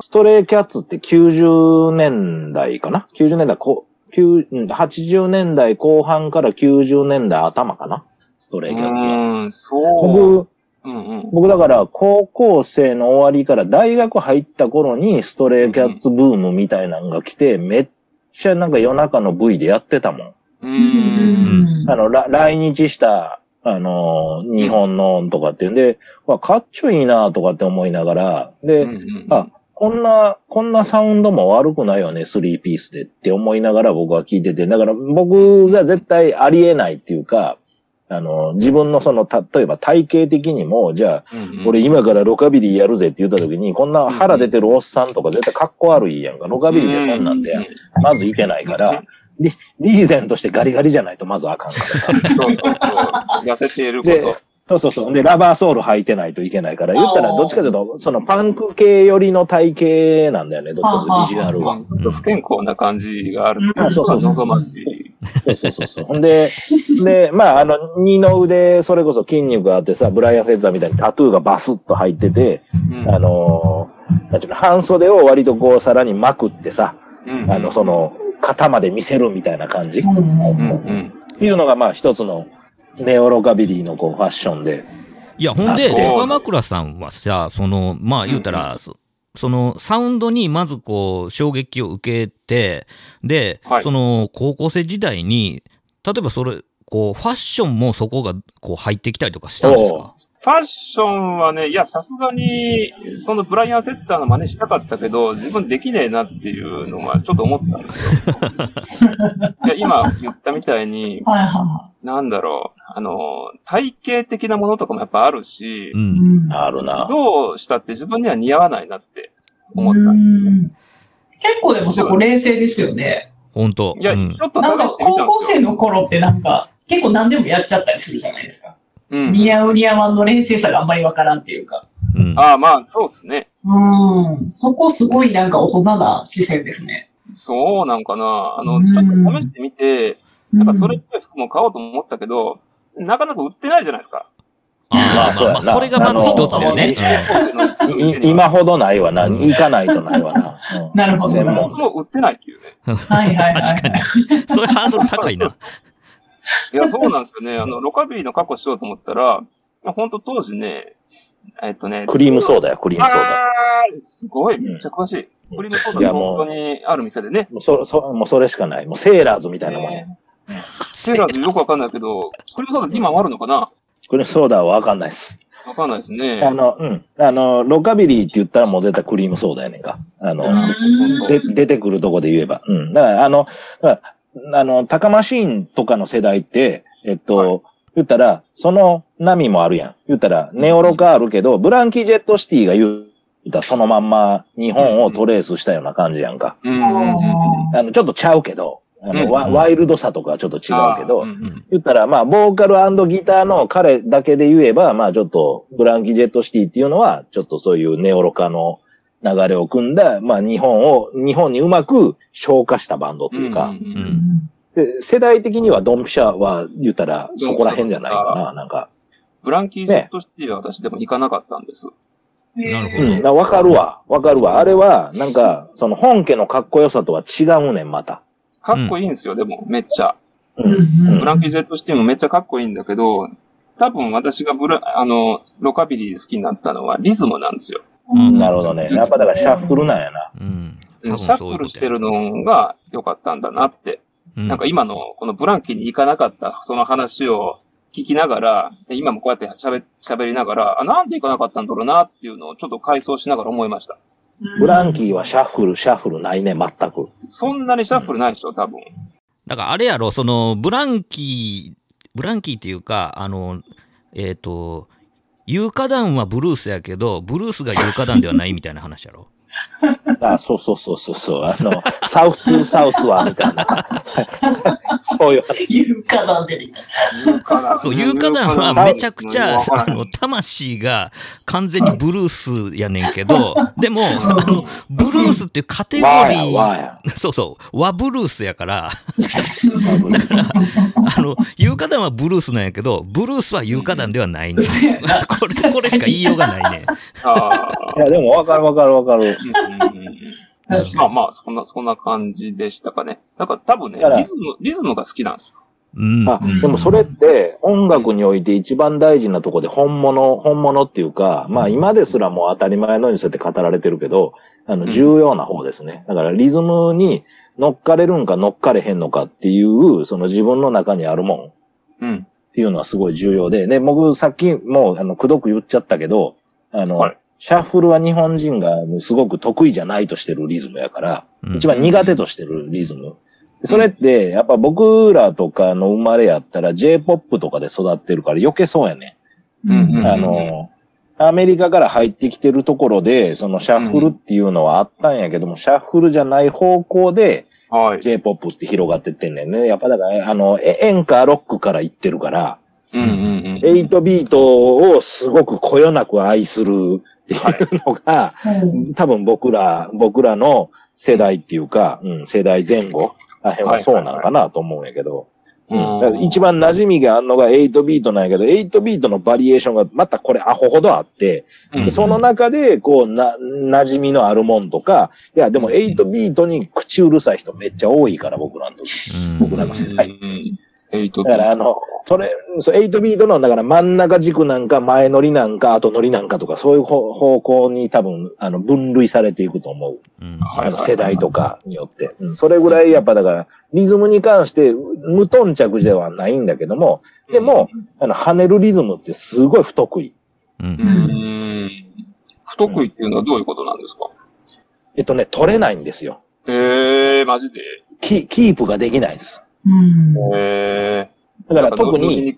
ストレイキャッツって90年代かな ?90 年代こ、9うん80年代後半から90年代頭かな？ストレイキャッツは。な。うん、そう。僕、うんうん。僕だから高校生の終わりから大学入った頃にストレイキャッツブームみたいなのが来て、めっちゃなんか夜中の V でやってたもん。う。うんんあの、ら来日した、あの、日本のとかっていうんで、わかっちょいいなとかって思いながら、で、うんうんあ、こんな、こんなサウンドも悪くないよね、スリーピースでって思いながら僕は聞いてて、だから僕が絶対ありえないっていうか、あの、自分のその、例えば体型的にも、じゃあ、うんうん俺今からロカビリーやるぜって言った時に、こんな腹出てるおっさんとか絶対かっこ悪いやんか。ロカビリーでそんなんで、まずいてないから、リリーゼントしてガリガリじゃないとまずあかんからさ。(laughs) そうそうそう。痩せているこでと。そうそうそう。で、ラバーソール履いてないといけないから、言ったらどっちかというと、そのパンク系寄りの体型なんだよね、どっちかというとビジュアルは。不健康な感じがあるっていうそうそうそう望ましい。そうそうそうそう。ほんで、で、まあ、あの、二の腕、それこそ筋肉があってさ、ブライアン・フェッザーみたいにタトゥーがバスッと入ってて、うんあのーなんていうの、半袖を割とこう、さらにまくってさ、うんあの、その、肩まで見せるみたいな感じ。っうんうんうん。ていうのが、まあ、一つの、ネオロカビリーのこう、ファッションで。いや、ほんで、高枕さんはさ、その、まあ言うたら、そそのサウンドにまずこう衝撃を受けて、で、はい。その高校生時代に、例えばそれ、こう、ファッションもそこがこう入ってきたりとかしたんですか？ファッションはね、いや、さすがに、そのブライアン・セッツァーの真似したかったけど、自分できねえなっていうのはちょっと思ったんですよ。(laughs) いや、今言ったみたいに、はいはなんだろう、あの、体型的なものとかもやっぱあるしう、い。ん。あるな。どうしたって自分には似合わないなって思った。うん結構でもそこ冷静ですよね。本当いや、うんちょっとなんか高。校生の頃ってなんか結構何でもやっちゃったりするじゃないですか。うん似合う似合わんの冷静さがあんまりわからんっていうか。うんああ、まあ、そうですね。うん。そこすごいなんか大人な視線ですね。そうなんかな。あの、うんちょっと試してみて、なんかそれっぽい服も買おうと思ったけど、なかなか売ってないじゃないですか。まあそうやなまあそれがまず一つだよね。今ほどないわな。行かないとないわな。うんなるほどそもそも売ってないっていうね。はいはいはい、はい。(laughs) 確かに。それハードル高いな。いや、そうなんですよね。(laughs) あの、ロカビリーの過去しようと思ったら、本当当時ね、えっとね、クリームソーダよ、クリームソーダ。すごい、めっちゃ詳しい。クリームソーダ本当にある店でね。もうそ、そ、もうそれしかない。もうセーラーズみたいなもんや。セーラーズよくわかんないけど、クリームソーダ今もあるのかな？クリームソーダはわかんないです。わかんないですね。あの、うん。あの、ロカビリーって言ったらもう絶対クリームソーダやねんか。あの、うんで、出てくるとこで言えば。うん。だから、あの、あの、タカマシーンとかの世代って、えっと、言ったら、その波もあるやん。言ったら、ネオロカあるけど、ブランキー・ジェット・シティが言うたらそのまんま日本をトレースしたような感じやんか。うんうんうんうん。あの、ちょっとちゃうけど、あの、うんワワイルドさとかはちょっと違うけど、あーうん言ったら、まあ、ボーカルギターの彼だけで言えば、まあ、ちょっと、ブランキー・ジェット・シティっていうのは、ちょっとそういうネオロカの流れを組んだ、まあ、日本を、日本にうまく消化したバンドというか、うんんで世代的にはドンピシャは言ったら、そこら辺じゃないかな、なんか。ブランキー・ジェット・シティは私でも行かなかったんです。なるほどうん、なわかるわ、わかるわ。あれは、なんか、その本家のかっこよさとは違うねん、また。かっこいいんですよ、でも、めっちゃ。うん。うんブランキー・ジェット・シティもめっちゃかっこいいんだけど、多分私がブラ、あの、ロカビリー好きになったのはリズムなんですよ。うんなるほどね。やっぱだからシャッフルなんやな。うん。シャッフルしてるのが良かったんだなって。うんなんか今のこのブランキーに行かなかったその話を聞きながら、今もこうやって喋喋りながら、あ、なんで行かなかったんだろうなっていうのをちょっと回想しながら思いました。ブランキーはシャッフル、シャッフルないね、全く。そんなにシャッフルないでしょ、多分。だからあれやろ、その、ブランキー、ブランキーっていうか、あの、えっ、と、有価団はブルースやけど、ブルースが有価団ではないみたいな話やろ。(laughs) あ、そうそうそうそうそう。あの、サウス2サウスは、みたいな。そういう話。いうかなんでね。有価団そう、有価団はめちゃくちゃ、あの、魂が完全にブルースやねんけど、でも、あの、ブルースっていうカテゴわリー、や。そうそう、和ブルースやから、あの、有価団はブルースなんやけど、ブルースは有価団ではないねん。これ、これしか言いようがないね。あいや、でもわかるわかるわかる。あ。うんうんうんうん確まあまあ、そんな、そんな感じでしたかね。なんか多分ねリズム、リズムが好きなんですよ。うん。あ、でもそれって音楽において一番大事なとこで本物、本物っていうか、まあ今ですらもう当たり前のようにそうやって語られてるけど、あの、うん重要な方ですね。だからリズムに乗っかれるんか乗っかれへんのかっていう、その自分の中にあるもん。うん。っていうのはすごい重要で、で、僕さっきもう、あの、くどく言っちゃったけど、あの、はいシャッフルは日本人がすごく得意じゃないとしてるリズムやから、うん一番苦手としてるリズム。それって、やっぱ僕らとかの生まれやったら J-POP とかで育ってるから余計そうやね。うんうんあの、アメリカから入ってきてるところで、そのシャッフルっていうのはあったんやけども、シャッフルじゃない方向ではい。J-POP って広がってってんねんね。やっぱだから、あの、え演歌ロックから行ってるから、うんうんうん。8ビートをすごくこよなく愛するっていうのが、うん多分僕ら、僕らの世代っていうか、うん、世代前後らへんはそうなのかなと思うんやけど、うん。一番馴染みがあるのが8ビートなんやけど、8ビートのバリエーションがまたこれアホほどあって、うん。でその中で、こう、な、馴染みのあるもんとか、いや、でも8ビートに口うるさい人めっちゃ多いから、僕らの時。うん。僕らの世代。うん。エイトだから、あの、それ、そう、8ビートの、だから真ん中軸なんか、前乗りなんか、後乗りなんかとか、そういう方方向に多分、あの、分類されていくと思う。うんはいあの、世代とかによって。うんそれぐらい、やっぱだから、リズムに関して、無頓着ではないんだけども、でも、あの、跳ねるリズムってすごい不得意。ううんん。不得意っていうのはどういうことなんですか？えっとね、取れないんですよ。ええー、マジで？キキープができないです。うん。ええだからー。特に、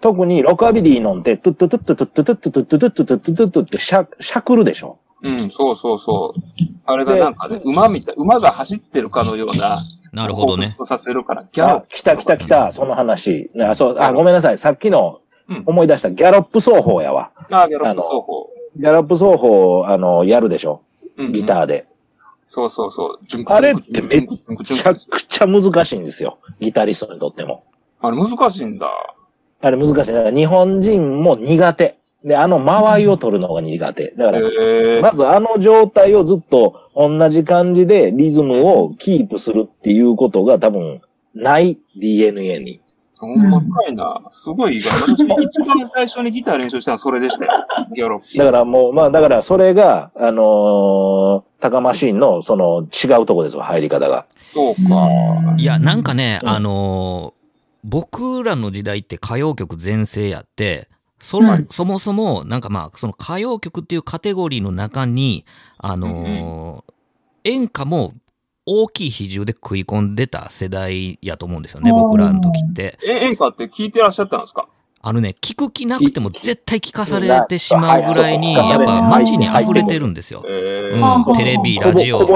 特にロカビリーのんって、トゥットゥトゥットゥトゥットゥトゥットゥトゥットゥトゥットゥトゥットゥってしゃ、しゃくるでしょ。うん、そうそうそう。あれがなんかね、馬みたい、馬が走ってるかのような、なるほどねさせるから、ギャロあ、来た来た来た、その話。あ、そう、あ、ごめんなさい。さっきのうん思い出したギャロップ奏法やわ。あ、ギャロップ奏法。ギャロップ奏法、あの、やるでしょ。ギターで。そうそうそう。あれってめっちゃくちゃ難しいんですよ。ギタリストにとっても。あれ難しいんだ。あれ難しい。だから日本人も苦手。で、あの間合いを取るのが苦手。だから、ええまずあの状態をずっと同じ感じでリズムをキープするっていうことが多分ない DNA に。ほんまかいな。すごい意外。私一番最初にギター練習したのはそれでしたよ。(laughs) ギャロップ。だからもう、まあだからそれが、あのータカマシーンのその違うとこですよ、入り方が。そうか。いや、なんかね、うんあのー僕らの時代って歌謡曲全盛やって、そのはいそもそも、なんかまあ、その歌謡曲っていうカテゴリーの中に、あのー演歌も大きい比重で食い込んでた世代やと思うんですよね、僕らの時って。え、演歌って聞いてらっしゃったんですか？あのね、聞く気なくても絶対聞かされてしまうぐらいに、はいやっぱはい。街に溢れてるんですよ。ええうん、テレビ、ラジオ。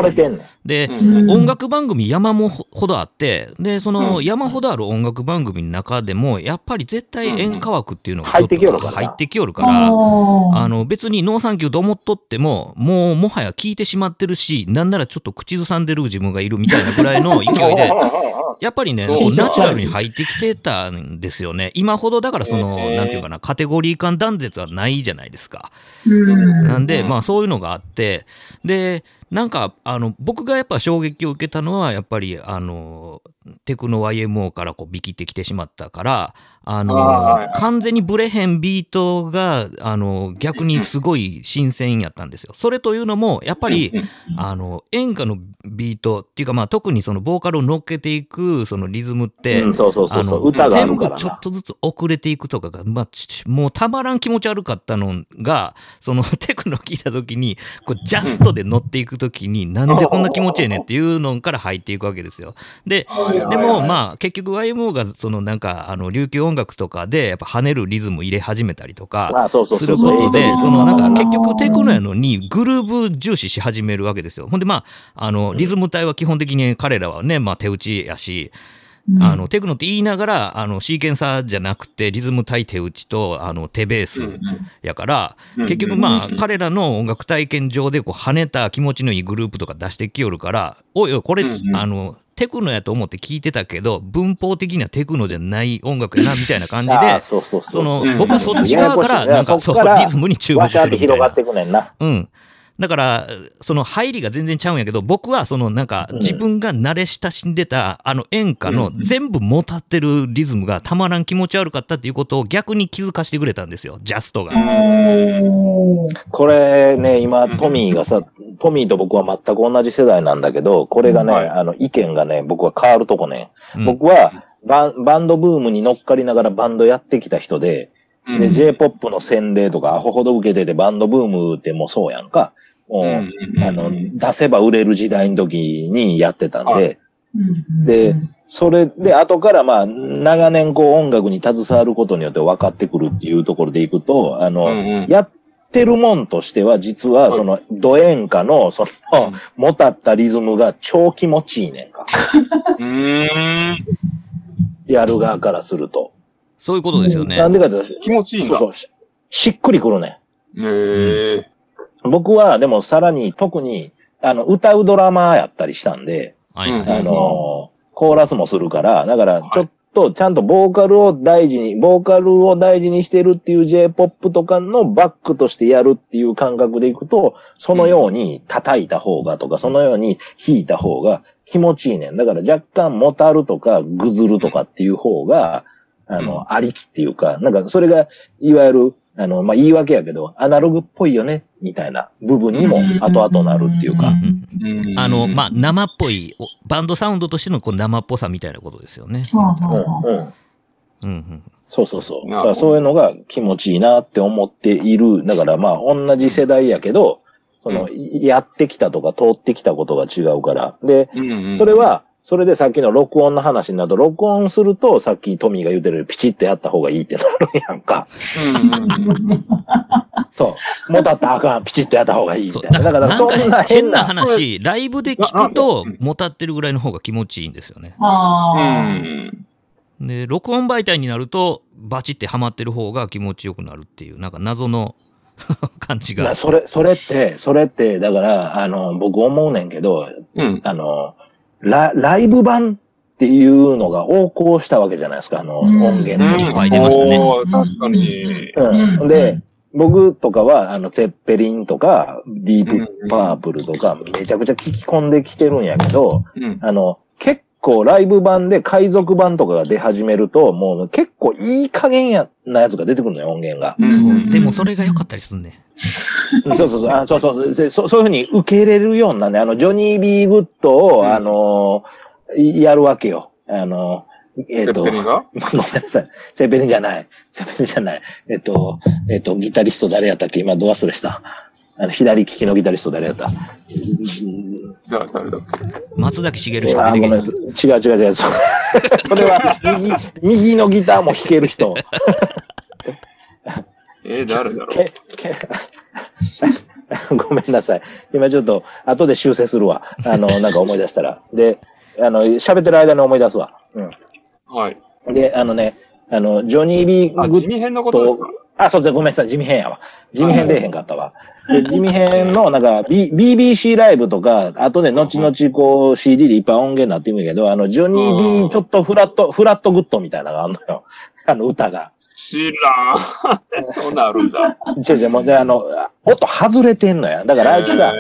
で、うん。音楽番組山もほどあって、で、そのうん。山ほどある音楽番組の中でも、やっぱり絶対演歌枠っていうのが入ってきよるから。入ってきよるから、ああの別にノーサンキューと思っとっても、もうもはや聞いてしまってるし、なんならちょっと口ずさんでる自分がいるみたいなぐらいの (laughs) 勢いで、やっぱりね、ナチュラルに入ってきてたんですよね。今ほどだからその、へーなんていうかな、カテゴリー間断絶はないじゃないですか。うん。なんで、うんまあそういうのがあって、で、なんか、あの、僕がやっぱ衝撃を受けたのは、やっぱり、あの、テクノ YMO からこう、ビキってきてしまったから、あの、あ完全にブレへんビートが、あの、逆にすごい新鮮やったんですよ。それというのも、やっぱり、あの、演歌のビートっていうか、まあ特にそのボーカルを乗っけていく、そのリズムって、うん、そうそうそあうそう。の歌があ全部。ちょっとずつ遅れていくとかが、まあ、ちもうたまらん気持ち悪かったのが、その (laughs) テクノ聞いたときに、こうジャストで乗っていくときに、なんでこんな気持ちええねんっていうのから入っていくわけですよ。で、はいでも、あ、まあ、結局 YMO が、そのなんか、あの、琉球音楽とかで、やっぱ跳ねるリズム入れ始めたりとか、す。ることで、うんそのなんか結局テクノやのにグルーブ重視し始めるわけですよ。ほんでまあ、あの、リズム隊は基本的に彼らはね、まあ手打ちやし、うんあの、テクノって言いながら、あの、シーケンサーじゃなくて、リズム対手打ちと、あの、手ベースやから、うん結局まあ、彼らの音楽体験上でこう跳ねた気持ちのいいグループとか出してきよるから、おいおい、これ、あの、テクノやと思って聞いてたけど、文法的にはテクノじゃない音楽やな、みたいな感じ (laughs) あで、そのうん、僕はそっち側から、なんか、そう、リズムに注目するみたいな広がって。いくねんな。うん。だから、その入りが全然ちゃうんやけど、僕はそのなんかうん。自分が慣れ親しんでたあの演歌のうん全部もたってるリズムがたまらん気持ち悪かったっていうことを逆に気づかせてくれたんですよ、ジャストが。これね、今、うん。トミーがさ、トミーと僕は全く同じ世代なんだけど、これがね、はい。あの、意見がね、僕は変わるとこね。うん。僕はバン、ドブームに乗っかりながらバンドやってきた人で、うん。で、J-POP の洗礼とかアホほど受けてて、バンドブームってもうそうやんか。あの、出せば売れる時代の時にやってたんで、でそれで、後からまあ、長年こう音楽に携わることによって分かってくるっていうところでいくと、あの、うんうんやってるもんとしては、実は、その、ド演歌の、その、もたったリズムが超気持ちいいねんか。(laughs) うーん。やる側からすると。そういうことですよね。なんでかっていうと気持ちいいんだ。そうそうし、しっくりくるねへえ。ん。僕は、でもさらに、特に、あの、歌うドラマーやったりしたんで、はい。うんあの、コーラスもするから、だから、ちょっと、ちゃんとボーカルを大事に、ボーカルを大事にしてるっていう J-POP とかのバックとしてやるっていう感覚でいくと、そのように叩いた方がとか、そのように弾いた方が気持ちいいねん。だから若干もたるとかぐずるとかっていう方が、あうんの、ありきっていうか、なんかそれが、いわゆる、あの、まあ、言い訳やけど、アナログっぽいよね、みたいな部分にも後々なるっていうか、うんあの、まあ、生っぽい、おバンドサウンドとしてのこう生っぽさみたいなことですよね。うん、うん。うんうん。そうそうそう。だからそういうのが気持ちいいなって思っている。だからまあ同じ世代やけど、その、やってきたとか通ってきたことが違うから。で、それ、は、それでさっきの録音の話になると、録音すると、さっきトミーが言ってるようにピチッとやった方がいいってなるやんか。そう。もたったらあかん、ピチッとやった方がいいみたいな。だからそんななんか変な変な、話、ライブで聞くと、もたってるぐらいの方が気持ちいいんですよね。うあんで、録音媒体になると、バチってハマってる方が気持ちよくなるっていう、なんか謎の (laughs) 感じが。まあそれ、それって、それって、だから、あの、僕思うねんけど、うん。あの、ラライブ版っていうのが横行したわけじゃないですか、あの、うん音源として。いっぱい出ましたね確かに。うんうんで、僕とかは、あの、ゼッペリンとか、ディープパープルとか、めちゃくちゃ聞き込んできてるんやけど、うん。あの、結構ライブ版で海賊版とかが出始めると、もう結構いい加減やなやつが出てくるのよ、音源が。そうでもそれが良かったりするね。そうそうそう、あそうそうそうせそ、そういうふうに受け入れるようなね、あの、ジョニー・ビー・グッドを、うんあのーやるわけよ。あのえっ、セッと、ペリンが？ごめんなさい。ツェッペリンじゃない。ツェッペリンじゃない。えっと、えっと、ギタリスト誰やったっけ？今、ド忘れした。あの、左利きのギタリスト誰やった？うん誰誰だっけ？松崎しげるしかあごめん出てけへん。違う違う違う。そそれは右、右のギターも弾ける人。(laughs) えー、誰だろう？(laughs) ごめんなさい。今ちょっと、後で修正するわ。あの、なんか思い出したら。で、あの、喋ってる間に思い出すわ。うはい。ん。で、あのね、あの、ジョニー・ビー・あ、グッ地味編のことですか？あ、そうです。ごめんなさい。地味編やわ。地味編出えへんかったわ。で、地味編の、なんか、B、BBC ライブとか、あとね、後々こう、CD でいっぱい音源になってるんやけど、あの、ジョニー・ビー、ちょっとフラット、フラットグッドみたいなのがあるのよ。(laughs) あの、歌が。知らん。(laughs) そうなるんだ。(laughs) 違う違う、もうで、あの、音外れてんのや。だからあいつさ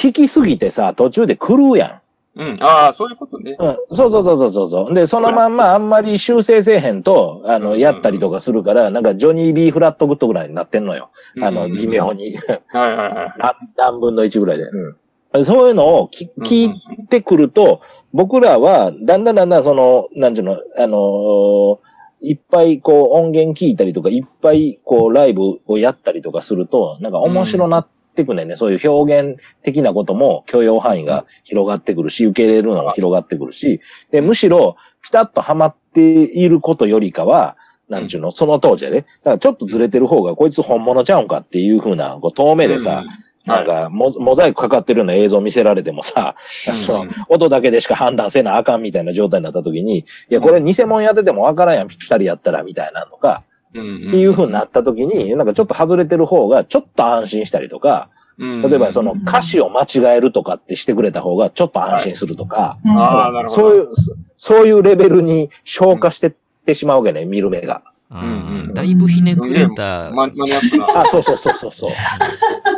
弾きすぎてさ、途中で狂うやうん。ああ、そういうことねん。。うん。そうそうそうそうそうそう。で、そのまんまあんまり修正せえへんと、あの、うんやったりとかするから、なんかジョニー・ビー・フラットグッドぐらいになってんのよ。あの、うん微妙に。はいはいはい。(laughs) な何分の1ぐらいで。うん。そういうのをきうん聞いてくると、僕らは、だんだんだんだんその、なんていうの、あのーいっぱいこう音源聞いたりとか、いっぱいこうライブをやったりとかすると、なんか面白なっってくねんね。そういう表現的なことも許容範囲が広がってくるし、受け入れるのも広がってくるし、で、むしろ、ピタッとハマっていることよりかは、なんちゅうの、その当時はね。だからちょっとずれてる方が、こいつ本物ちゃうんかっていうふうな、こう遠目でさ、なんかモ、モザイクかかってるような映像見せられてもさ、その (laughs) 音だけでしか判断せなあかんみたいな状態になった時に、いや、これ偽物やっててもわからんやん、ぴったりやったら、みたいなのとか、っていう風になった時に、なんかちょっと外れてる方がちょっと安心したりとか、例えばその歌詞を間違えるとかってしてくれた方がちょっと安心するとか、うんああ、なるほど。そういう、そそういうレベルに消化してってしまうわけね、見る目が。うんうんうんだいぶひねくれた。ママニアックな。あ、そうそうそうそうそう。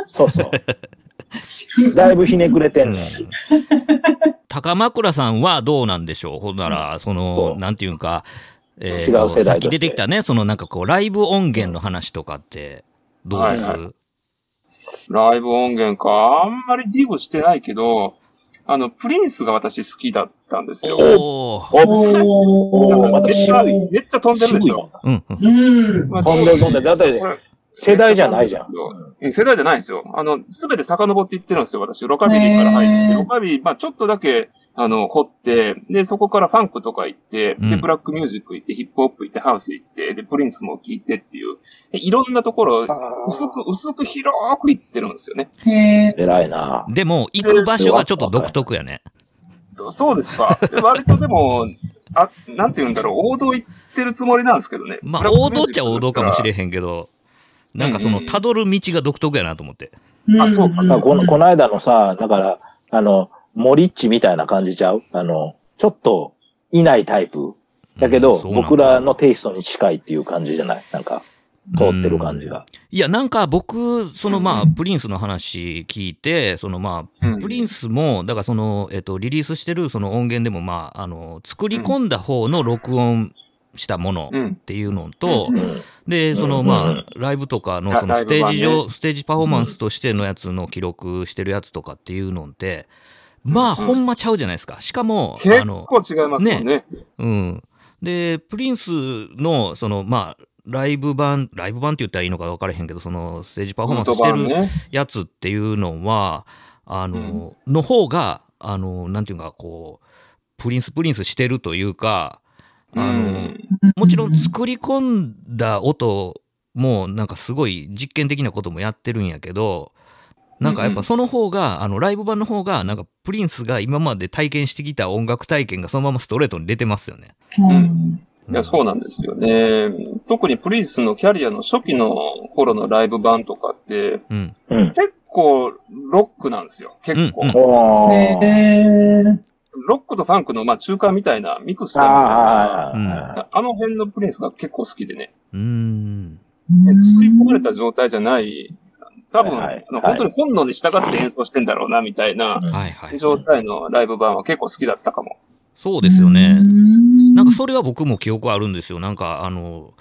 そうそう。(laughs) だいぶひねくれてんねん。高枕さんはどうなんでしょう？ほんなら、そその、うなんていうか、え違う世代さっき出てきたね、そのなんかこう、ライブ音源の話とかって、どうです、はいはライブ音源か。あんまりディグしてないけど、あの、プリンスが私好きだったんですよ。おーおおまためっちゃ、めっちゃ飛んでるでしょ。うんうん飛んでる飛んでるだって世代じゃないじゃん。うん世代じゃないんですよ。あの、すべて遡っていってるんですよ、私。ロカビリーから入って。ロカビリー、まあちょっとだけ、あの、掘って、で、そこからファンクとか行って、で、うんブラックミュージック行って、ヒップホップ行って、ハウス行って、で、プリンスも聴いてっていう、でいろんなところ、薄く、薄く広く行ってるんですよね。へえ。偉いな。でも、行く場所がちょっと独特やね。そうですか。で割とでも、あ、なんて言うんだろう、王道行ってるつもりなんですけどね。まあ、王道っちゃ王道かもしれん。へんけど、なんかその、うんうん辿る道が独特やなと思って。あそうかだからこの、この間のさ、だから、あの、モリッチみたいな感じちゃう？あの、ちょっと、いないタイプ。だけど、僕らのテイストに近いっていう感じじゃない？なんか、通ってる感じが。いや、なんか僕、そのまあ、うんプリンスの話聞いて、そのまあ、うん。プリンスも、だからその、えっと、リリースしてるその音源でも、まあ、あの、作り込んだ方の録音したものうん。っ。ていうのと、うん。うん。で、そのうんまうん。あ、ライブとかの、ラそのステージ上、ライブ版ステージパフォーマンスとしてのやつの記録してるやつとかっていうのって、まあ、うんほんまちゃうじゃないですか。しかも、結あの、構違いますよね。うん。で、プリンスの、その、まあ、ライブ版、ライブ版って言ったらいいのか分からへんけど、そのステージパフォーマンスしてるやつっていうのは、あの、の方が、あの、なんていうか、こう、プリンスプリンスしてるというか、あの、うんもちろん作り込んだ音もなんかすごい実験的なこともやってるんやけどなんかやっぱその方が、あのライブ版の方がなんかプリンスが今まで体験してきた音楽体験がそのままストレートに出てますよね。うん。いや、そうなんですよね。特にプリンスのキャリアの初期の頃のライブ版とかって、うん。うん。結構ロックなんですよ。結構。うんうん。ロックとファンクのまあ中間みたいな、ミクスみたいな。あの辺のプリンスが結構好きでね。うーん。作り込まれた状態じゃない、多分、はいはいあの本当に本能に従って演奏してんだろうな、みたいなはいはい。状態のライブ版は結構好きだったかも。そうですよね。うんなんかそれは僕も記憶あるんですよ。なんかあの、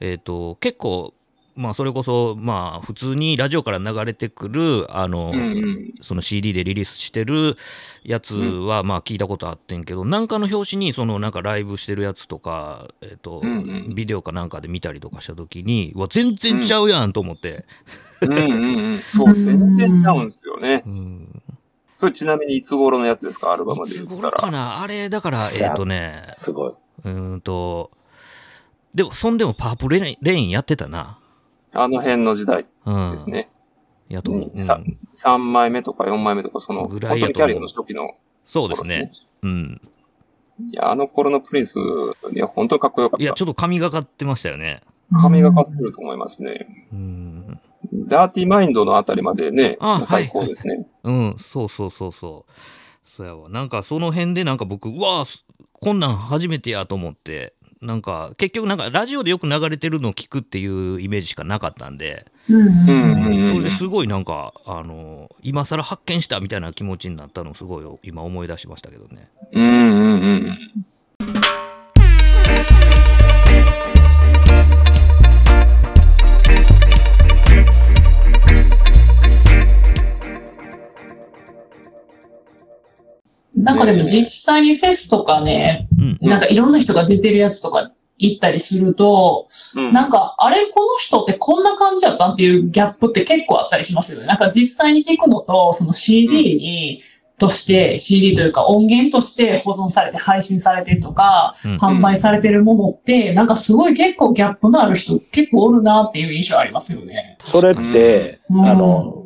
えっ、と、結構、まあそれこそ、まあ普通にラジオから流れてくる、あの、うんうん。その CD でリリースしてるやつはまあ聞いたことあってんけど、なんかの表紙にそのなんかライブしてるやつとか、えっ、と、うんうんビデオかなんかで見たりとかした時に、うわ、全然ちゃうやんと思って。うんうんうん。そう、全然ちゃうんですよね。うん。それちなみにいつ頃のやつですか？アルバムいつで言った頃からな？あれ、だから、えっ、とね、すごい。うーんと、でも、そんでもパープルレインレインやってたな。あの辺の時代うん。ですね。やと思う。さうん3枚目とか4枚目とか、その、ぐら本いやキャリアの初期のそうですね。うん。いや、あの頃のプリンスには本当にかっこよかっいや、た。ちょっと神がかってましたよね。髪がかってると思いますね。うん。ダーティーマインドのあたりまでねあ、最高ですね。うん、そうそうそうそう。そうやわ。なんかその辺でなんか僕、うわこんなん初めてやと思って、なんか結局なんかラジオでよく流れてるのを聞くっていうイメージしかなかったんで、うんうんうんうんそれですごいなんか、あの、今更発見したみたいな気持ちになったのをすごい今思い出しましたけどね。うんうんうん。なんかでも実際にフェスとかね、うん。なんかいろんな人が出てるやつとか行ったりすると、うん。なんか、あれ、この人ってこんな感じだったっていうギャップって結構あったりしますよね。なんか実際に聞くのと、その CD に、として、CD というか音源として保存されて配信されてとか、うん販売されてるものって、なんかすごい結構ギャップのある人結構おるなっていう印象ありますよね。それって、うんあの、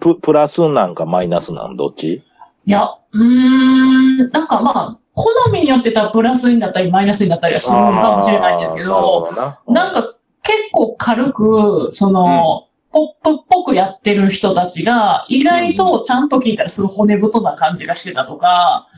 プ、プラスなんかマイナスなん？どっち？いや、うーん、なんかまあ、好みによってたらプラスになったりマイナスになったりはするのかもしれないんですけど、なんか結構軽く、その、ポップっぽくやってる人たちが、意外とちゃんと聞いたらすごい骨太な感じがしてたとか。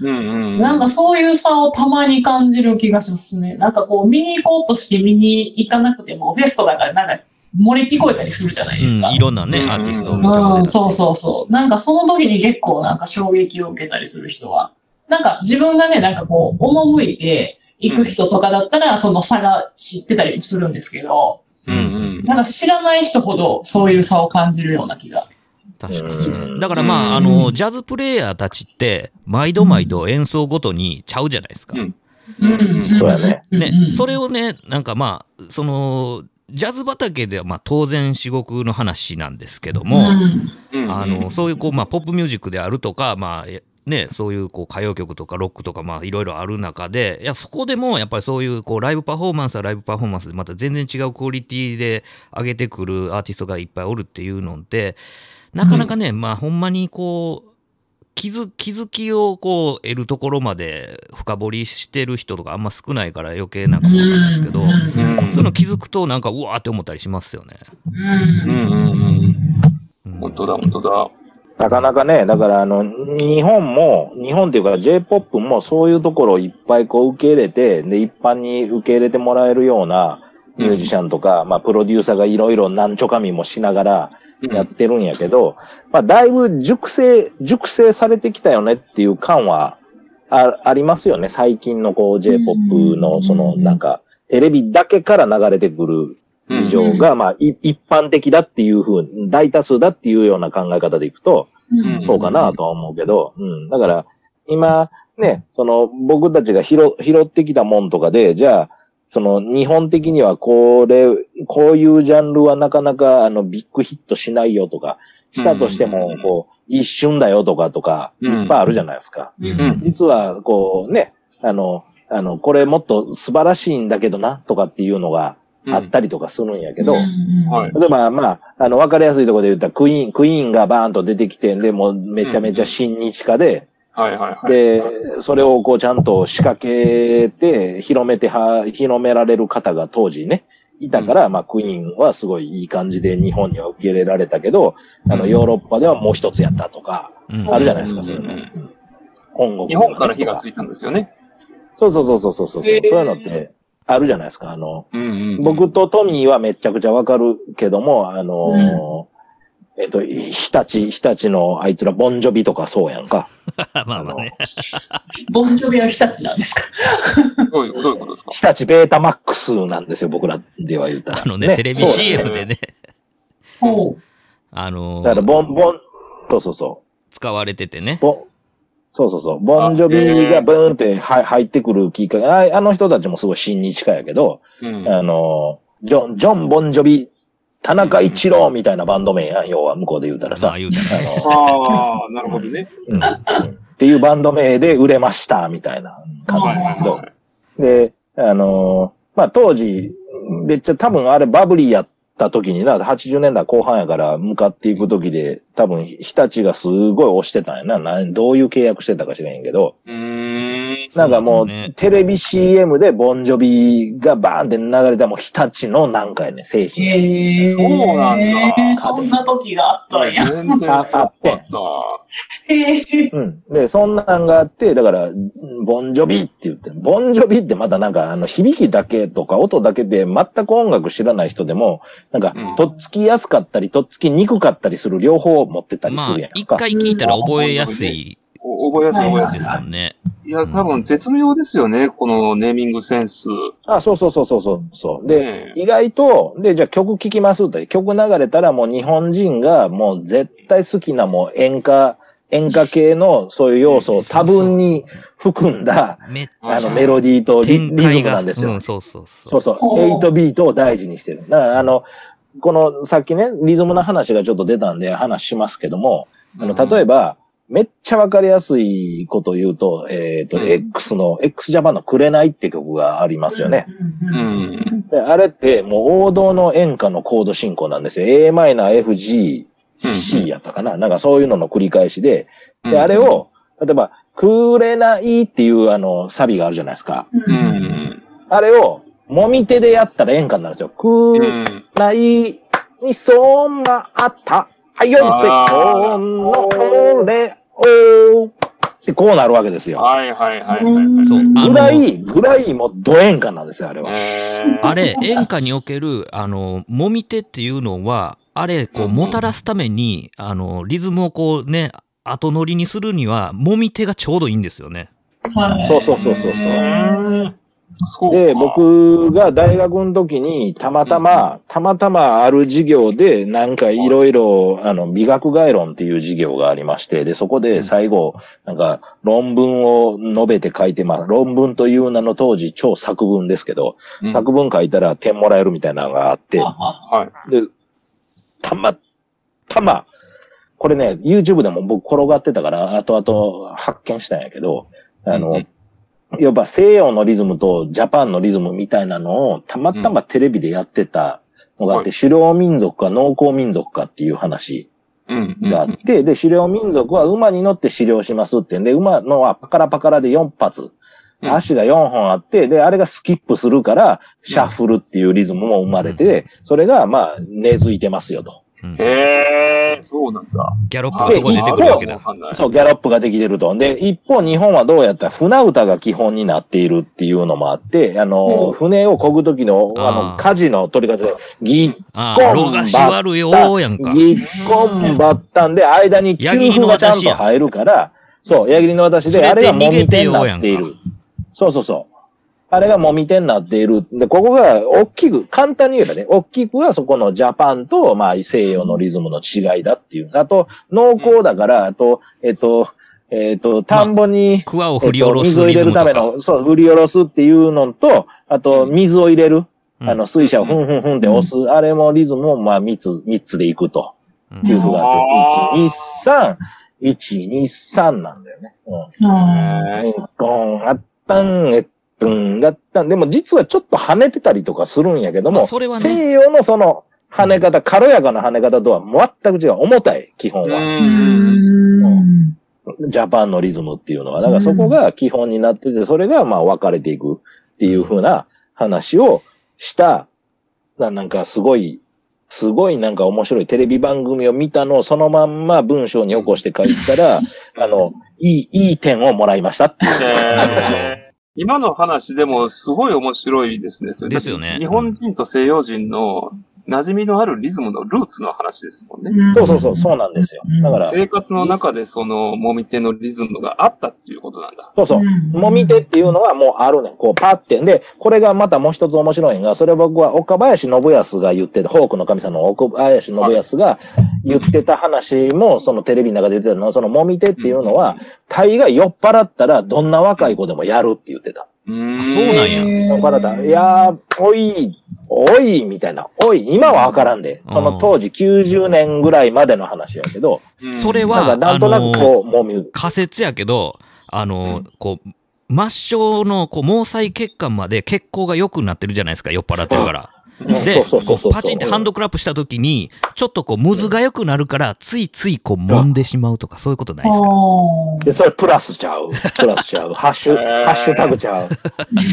なんかそういう差をたまに感じる気がしますね。なんかこう見に行こうとして見に行かなくても、フェスとかがなんか漏れ聞こえたりするじゃないですか。うん、いろんなね、うんアーティストもちゃうん、そうそうそう。なんかその時に結構なんか衝撃を受けたりする人は。なんか自分がね、なんかこう、赴いて行く人とかだったら、その差が知ってたりするんですけど、うんうん。なんか知らない人ほどそういう差を感じるような気が。確かに。だからまあ、あの、ジャズプレイヤーたちって、毎度毎度演奏ごとにちゃうじゃないですか。うんうんそうやね。ね、それを、をね、なんかまあ、その、ジャズ畑ではまあ当然至極の話なんですけども、うん。うんあの、そういうこう、まあ、ポップミュージックであるとか、まあ、えね、そういうこう歌謡曲とかロックとか、まあ、いろいろある中で、いや、そこでもやっぱりそういうこうライブパフォーマンスはライブパフォーマンスで、また全然違うクオリティで上げてくるアーティストがいっぱいおるっていうのって、なかなかね、まあ、ほんまにこう、気づ気づきをこう得るところまで深掘りしてる人とかあんま少ないから余計なんかもないですけど、うんうんそういうの気づくとなんかうわーって思ったりしますよね。うんうんうんうん。うん本当だ、本当だ。なかなかね、だからあの、日本も、日本っていうか J-POP もそういうところをいっぱいこう受け入れて、で、一般に受け入れてもらえるようなミュージシャンとか、まあプロデューサーがいろいろ何ちょかみもしながらやってるんやけど、まあだいぶ熟成、熟成されてきたよねっていう感はあありますよね。最近のこう J-POP のそのなんか、テレビだけから流れてくる事情が、まあ、い一般的だっていうふう、大多数だっていうような考え方でいくと、うんそうかなとは思うけど、うん。だから、今、ね、その、僕たちが拾拾ってきたもんとかで、じゃあ、その、日本的にはこれ、こういうジャンルはなかなか、あの、ビッグヒットしないよとか、したとしても、こう、一瞬だよとかとか、うん。いっぱいあるじゃないですか。うん。実は、こうね、あの、あの、これもっと素晴らしいんだけどな、とかっていうのがあったりとかするんやけど、はい。例えば、まあ、あの、わかりやすいところで言ったら、クイーン、クイーンがバーンと出てきて、で、もうめちゃめちゃ親日家で、はいはいはい。で、それをこうちゃんと仕掛けて、広めては、広められる方が当時ね、いたから、まあ、クイーンはすごいいい感じで日本には受け入れられたけど、あの、ヨーロッパではもう一つやったとか、うんあるじゃないですか、うんそういうのうんうん本国日本から火がついたんですよね。そうそうそうそうそうそう。そうへーいうのってあるじゃないですか。あの、うんうん。僕とトミーはめちゃくちゃわかるけども、あのーえっと、日立、日立のあいつら、ボンジョビとかそうやんか。(laughs) まあまあね。(laughs) ボンジョビは日立なんですか？どういうどういうことですか？日立ベータマックスなんですよ、僕らでは言ったら。あのね、テレビ CM でね、ほう。あのだから、ボン、ボン、そうそうそう。使われててね。ボン、そうそうそう。ボンジョビがブーンっては入ってくるきっかけ、ああの人たちもすごい親日家やけど、うん。あの、ジョン、ジョン・ボンジョビ、田中一郎みたいなバンド名やん、要は向こうで言うたらさ。まあ言うたらあのああ、なるほどね。うんっていうバンド名で売れました、みたいな感じ。で、あのーまあ、当時、めっちゃ多分あれバブリーやった時にな、80年代後半やから向かっていく時で、多分日立がすごい押してたんやな。などういう契約してたか知らへんけど、うーん。なんかもう、テレビ CM でボンジョビがバーンって流れたらもう日立のなんかやね、製品。へえ。そうなんだそんな時があったんや。全然知らなかった。へえ。うん。で、そんなんがあって、だから、ボンジョビって言ってる。ボンジョビってまたなんか、あの、響きだけとか音だけで全く音楽知らない人でも、なんかうん、とっつきやすかったり、とっつきにくかったりする両方持ってたりすまあるやんか。一回聞いたら覚えやすいお覚えやすい覚えやすいです。もんね。いや、多分絶妙ですよね、このネーミングセンス。あ、そうそうそうそうそうそう。で、ね意外と、で、じゃあ曲聴きますって、曲流れたらもう日本人がもう絶対好きなもう演歌演歌系のそういう要素を多分に含んだ、めっちあの、ゃメロディーとリリズムなんですよ。うん、そうそうそそうそう8ビートを大事にしてる。だから、あの、この、さっきね、リズムの話がちょっと出たんで話しますけども、あの、例えば、めっちゃわかりやすいことを言うと、えっ、と、うん X の、x ジャパンのくれないって曲がありますよね。うんううんん。であれってもう王道の演歌のコード進行なんですよ。a マイナー F, G, うん C やったかな。なんかそういうのの繰り返しで、うんで、あれ、を、例えば、くれないっていうあの、サビがあるじゃないですか。う。ん。あれを、もみ手でやったら演歌になるんですよ。く。ないにそんなあった。はい、よせこんのこれを、ってこうなるわけですよ。はいはいはいはい。そうぐらい、ぐらいもうド演歌なんですよ、あれは。えあれ、演歌における、あの、もみ手っていうのは、あれ、こう、もたらすために、あの、リズムをこうね、後乗りにするには、もみ手がちょうどいいんですよね。はいそうそうそうそうそう。で、、僕が大学の時に、たまたま、たまたまある授業で、なんかいろいろ、あの、美学概論っていう授業がありまして、で、そこで最後、なんか、論文を述べて書いて、まあ、論文という名の当時超作文ですけど、うん。作文書いたら点もらえるみたいなのがあって、はい。で、たまたま、これね、YouTube でも僕転がってたから、後々発見したんやけど、あの、うんやっぱ西洋のリズムとジャパンのリズムみたいなのをたまたまテレビでやってたのがあって、は狩猟民族か農耕民族かっていう話うん。うん。があって、で、狩猟民族は馬に乗って狩猟しますってんで、馬のはパカラパカラで4発、うん。足が4本あって、で、あれがスキップするから、シャッフルっていうリズムも生まれて、それが、まあ、根付いてますよと。うんへえ、そうなんだ。ギャロップがそこで出てくるわけだ。そう、ギャロップができてると。で、一方、日本はどうやったら船歌が基本になっているっていうのもあって、あの、うん船を漕ぐときの、ああの、ー舵の取り方で、ギッコンロがし悪よーやんか。ギッコンバッタンで、間に給付がちゃんと入るから、そう、矢切の私で、あれがもみ手になっている。そうそうそう。あれがもみ手になっている。で、ここが大きく、簡単に言えばね、大きくはそこのジャパンと、まあ、西洋のリズムの違いだっていう。あと、農耕だから、あと、えっと、えっと、田んぼに、クワをえっと、振り下ろす水を入れる。ための、そう、振り下ろすっていうのと、あと、水を入れる。うん。あの、水車をふんふんふんって押す、あれもリズムも、まあ、三つ、三つでいくと。うん。いうふうがあって、1、2、3、1、2、3なんだよね。うん。ゴン、あったん、えっとん、だったん。でも実はちょっと跳ねてたりとかするんやけども、まあそれはね西洋のその跳ね方、軽やかな跳ね方とは全く違う。重たい、基本うは。ん。ジャパンのリズムっていうのは。だからそこが基本になってて、それがまあ分かれていくっていう風な話をした、ななんかすごい、すごいなんか面白いテレビ番組を見たのをそのまんま文章に起こして書いたら、あの、いい、いい点をもらいましたっていう。今の話でもすごい面白いですね。それですよね日本人と西洋人の馴染みのあるリズムのルーツの話ですもんね。そうそうそう、そうなんですよ。だから、生活の中でそのもみ手のリズムがあったっていうことなんだ。そうそう。もみ手っていうのはもうあるねん。こうパって。で、これがまたもう一つ面白いのが、それ僕は岡林信康が言ってた、ホークの神様の岡林信康が言ってた話も、そのテレビの中で言ってたのは、そのもみ手っていうのは、大概酔っ払ったらどんな若い子でもやるって言ってた。うーんそうなんや酔っ払ったら、いやー、おい、おい、みたいな。おい、今はわからんで。その当時90年ぐらいまでの話やけど、うんそれは、あなんとなくの、こう、もみ、仮説やけど、あの、こう、末梢のこう毛細血管まで血行が良くなってるじゃないですか、酔っ払ってるから。で、そうそうそうそうこうパチンってハンドクラップした時に、ちょっとこう、ムズが良くなるから、ついついこう、揉んでしまうとか、そういうことないですか？で、それプラスちゃう。プラスちゃう。ハッシュ、(laughs) ハッシュタグちゃう。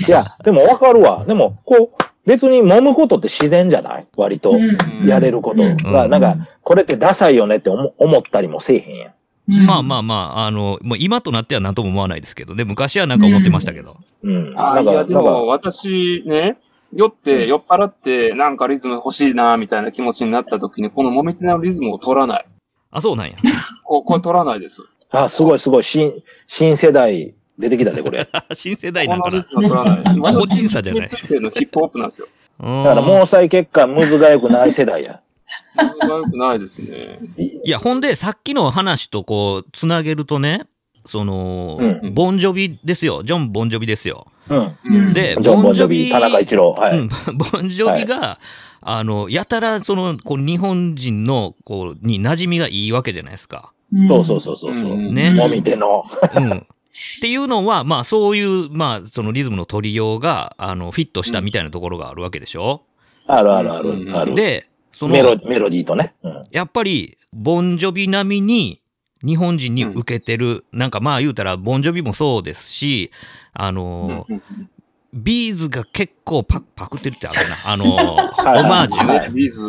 いや、でもわかるわ。でも、こう、別に揉むことって自然じゃない？割と。やれることが、うんなんか、これってダサいよねって思思ったりもせえへんやん。まあまあまあ、あの、もう今となっては何とも思わないですけどね、昔はなんか思ってましたけど。うん。あなんか、いや、でもか、私ね、酔って、酔っ払って、なんかリズム欲しいな、みたいな気持ちになった時に、このもみ手のリズムを取らない。あ、そうなんや。ここれ取らないです。あ、すごいすごい、新、新世代出てきたで、これ。だ (laughs) 新世代なんかな。(laughs) 個人差じゃない私についてのヒップホップなんですよ。だから、毛細血管、ムズが良くない世代や。リズムが良くないですね。いや、ほんで、さっきの話とこう、つなげるとね、その、うんボンジョビですよ。ジョン・ボンジョビですよ。うん。うんで、ジョン・ボンジョビ、田中一郎。はい。うん、(laughs) ボンジョビが、あの、やたら、その、こう、日本人の、こう、に馴染みがいいわけじゃないですか。そうそうそうそう。そううんねもみ手の。うん。っていうのは、まあ、そういう、まあ、そのリズムの取りようが、あの、フィットしたみたいなところがあるわけでしょ、あるあるあうん。る。ある。で、その、メロメロディーとね。うん。やっぱり、ボンジョビ並みに、日本人に受けてる、なんかまあ言うたら、ボンジョビもそうですし、あの、うんビーズが結構パパクってるってあるな。あの、オ (laughs) はいマージュ、はいビーズ。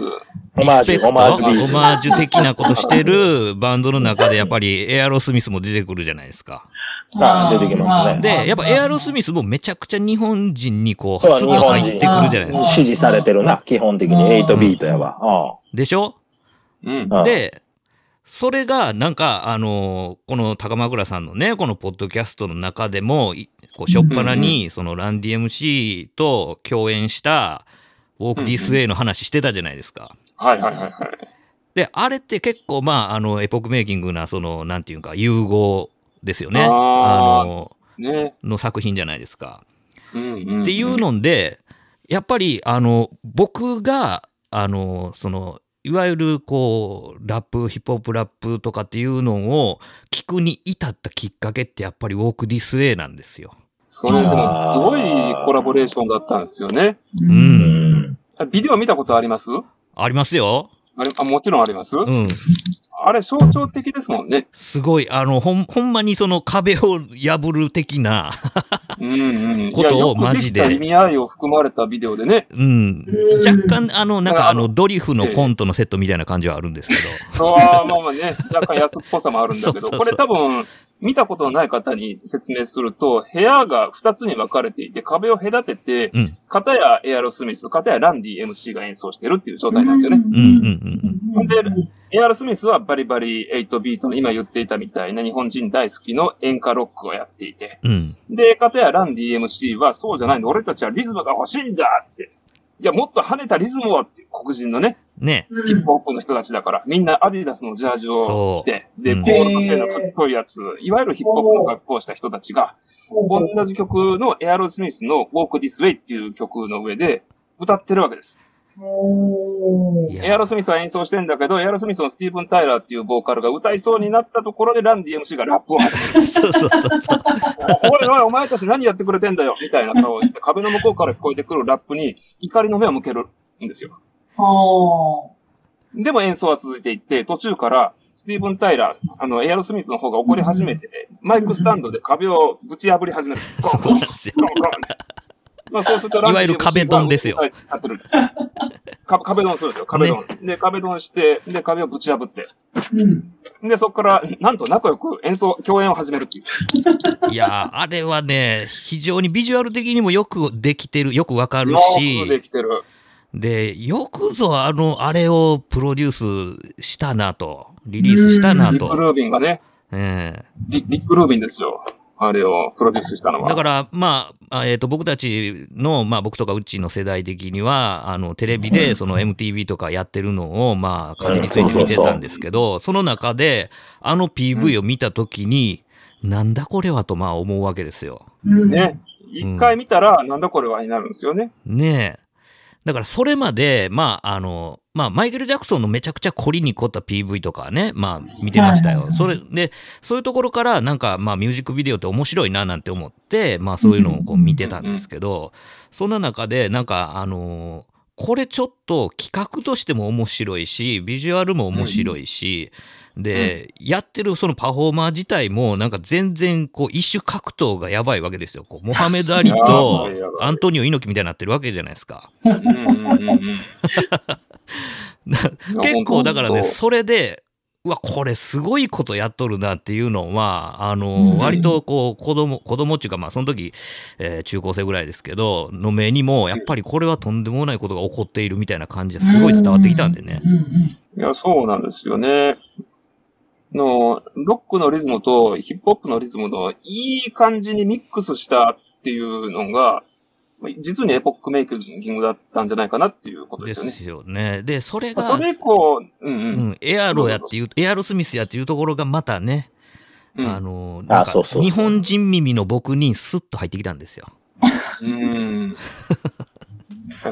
オマージュ、リスペクトオマージュビーズ。オマージュ的なことしてるバンドの中でやっぱりエアロスミスも出てくるじゃないですか。はい出てきますねで、やっぱエアロスミスもめちゃくちゃ日本人にこう、そう、入ってくるじゃないですか。支持されてるな、基本的に。8ビートやわ。でしょ？うん。うん。で、それがなんか、あのこの高間倉さんのね、このポッドキャストの中でも、いこう、しょっぱなに、そのランディ MC と共演した、ウォーク・ディス・ウェイの話してたじゃないですか。はいはいはいはい。で、あれって結構、まあ、あの、エポックメイキングな、その、なんていうか、融合ですよね。あの、ね。の作品じゃないですか。うんうん。っていうので、やっぱり、あの、僕が、あの、その、いわゆる、こう、ラップ、ヒップホップラップとかっていうのを聞くに至ったきっかけって、やっぱりウォーク・ディス・ウェイなんですよ。それでもすごいコラボレーションだったんですよね。う。うんん。ビデオ見たことあります？ありますよ。あれあもちろんあります、うん。あれ象徴的ですもんね。すごい、あの、ほん、ほんまにその壁を破る的な、うんうん。ことをいやよくマジで意味合いを含まれたビデオでね。うん。若干、あの、なんか、あの、あのドリフのコントのセットみたいな感じはあるんですけど。ああ、まあまあね、若干安っぽさもあるんだけど、そうそうそうこれ多分、見たことのない方に説明すると、部屋が2つに分かれていて、壁を隔てて、うん。片やエアロスミス、片やランディ MC が演奏してるっていう状態なんですよね。で、エアロスミスはバリバリ8ビートの今言っていたみたいな日本人大好きの演歌ロックをやっていて、うん。うん。で、片やランディ MC はそうじゃないの、俺たちはリズムが欲しいんだって。じゃあもっと跳ねたリズムをって黒人のね、ね。ヒップホップの人たちだから、みんなアディダスのジャージを着て、で、うん。ゴールドチェーンのかっこいいやつ、いわゆるヒップホップの格好をした人たちが、同じ曲のエアロスミスの Walk This Way っていう曲の上で歌ってるわけです。エアロスミスは演奏してんだけど、エアロスミスのスティーブン・タイラーっていうボーカルが歌いそうになったところでランディ MC がラップを始める。そうそうそうそう。おいおい、お前たち何やってくれてんだよみたいな顔をして、壁の向こうから聞こえてくるラップに怒りの目を向けるんですよ。でも演奏は続いていって、途中から、スティーブン・タイラー、あの、エアロスミスの方が怒り始めて、マイクスタンドで壁をぶち破り始める。ゴンゴンなんですよ。ゴンゴンまあそうするといわゆる壁ドンですよ MC がやってるか壁ドンするんですよ、壁ドン。で、壁ドンして、で、壁をぶち破って。で、そこから、なんと仲良く演奏、共演を始めるっていう。いやー、あれはね、非常にビジュアル的にもよくできてる、よくわかるよくでし、きてる。で、よくぞあの、あれをプロデュースしたなと、リリースしたなと。リック・ルービンがね、ええリリック・ルービンですよ。あれをプロデュースしたのは。だから、まあ、あえっ、と、僕たちの、まあ、僕とかうちの世代的には、あの、テレビで、その MTV とかやってるのを、まあ、かじりついて見てたんですけど、その中で、あの PV を見たときに、なんだこれはと、まあ、思うわけですよ。ね。一回見たら、なんだこれはになるんですよね。ねえ。だからそれまで、まあ、あの、まあ、マイケル・ジャクソンのめちゃくちゃ凝りに凝った PV とかね、まあ、見てましたよ。それで、そういうところから、なんか、まあ、ミュージックビデオって面白いななんて思って、まあ、そういうのをこう見てたんですけど、そんな中で、なんか、あのこれちょっと企画としても面白いし、ビジュアルも面白いし、で、やってるそのパフォーマー自体も、なんか全然、こう、一種格闘がやばいわけですよ。こうモハメド・アリと (laughs) アントニオ猪木みたいになってるわけじゃないですか。うんうんうんうん。(laughs) 結構だからね、それで、うわ、これすごいことやっとるなっていうのは、あの、うん割とこう、子供、子供っていうか、まあ、その時、えー中高生ぐらいですけど、の目にも、やっぱりこれはとんでもないことが起こっているみたいな感じですごい伝わってきたんでね。いや、そうなんですよね。の、ロックのリズムとヒップホップのリズムのいい感じにミックスしたっていうのが、実にエポックメイキングだったんじゃないかなっていうことでですよね。すよね。で、それが、まあそれ以降、うんううん。ん、エアロやっていう、エアロスミスやっていうところがまたね、うんあの、なんかそうそうそう日本人耳の僕にスッと入ってきたんですよ。うん。(laughs)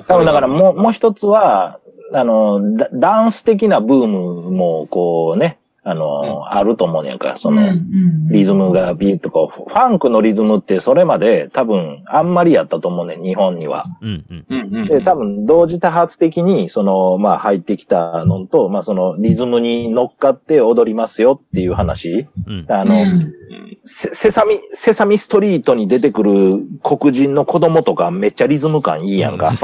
多分だからもう、もう一つは、あの、ダダンス的なブームも、こうね、あの、あると思うねんか、その、リズムがビートこう、ファンクのリズムってそれまで多分あんまりやったと思うねん、日本には。うんうん。うんうん。で、多分同時多発的に、その、まあ入ってきたのと、まあそのリズムに乗っかって踊りますよっていう話。うん。あの、うんセセサミ、セサミストリートに出てくる黒人の子供とかめっちゃリズム感いいやんか。(laughs)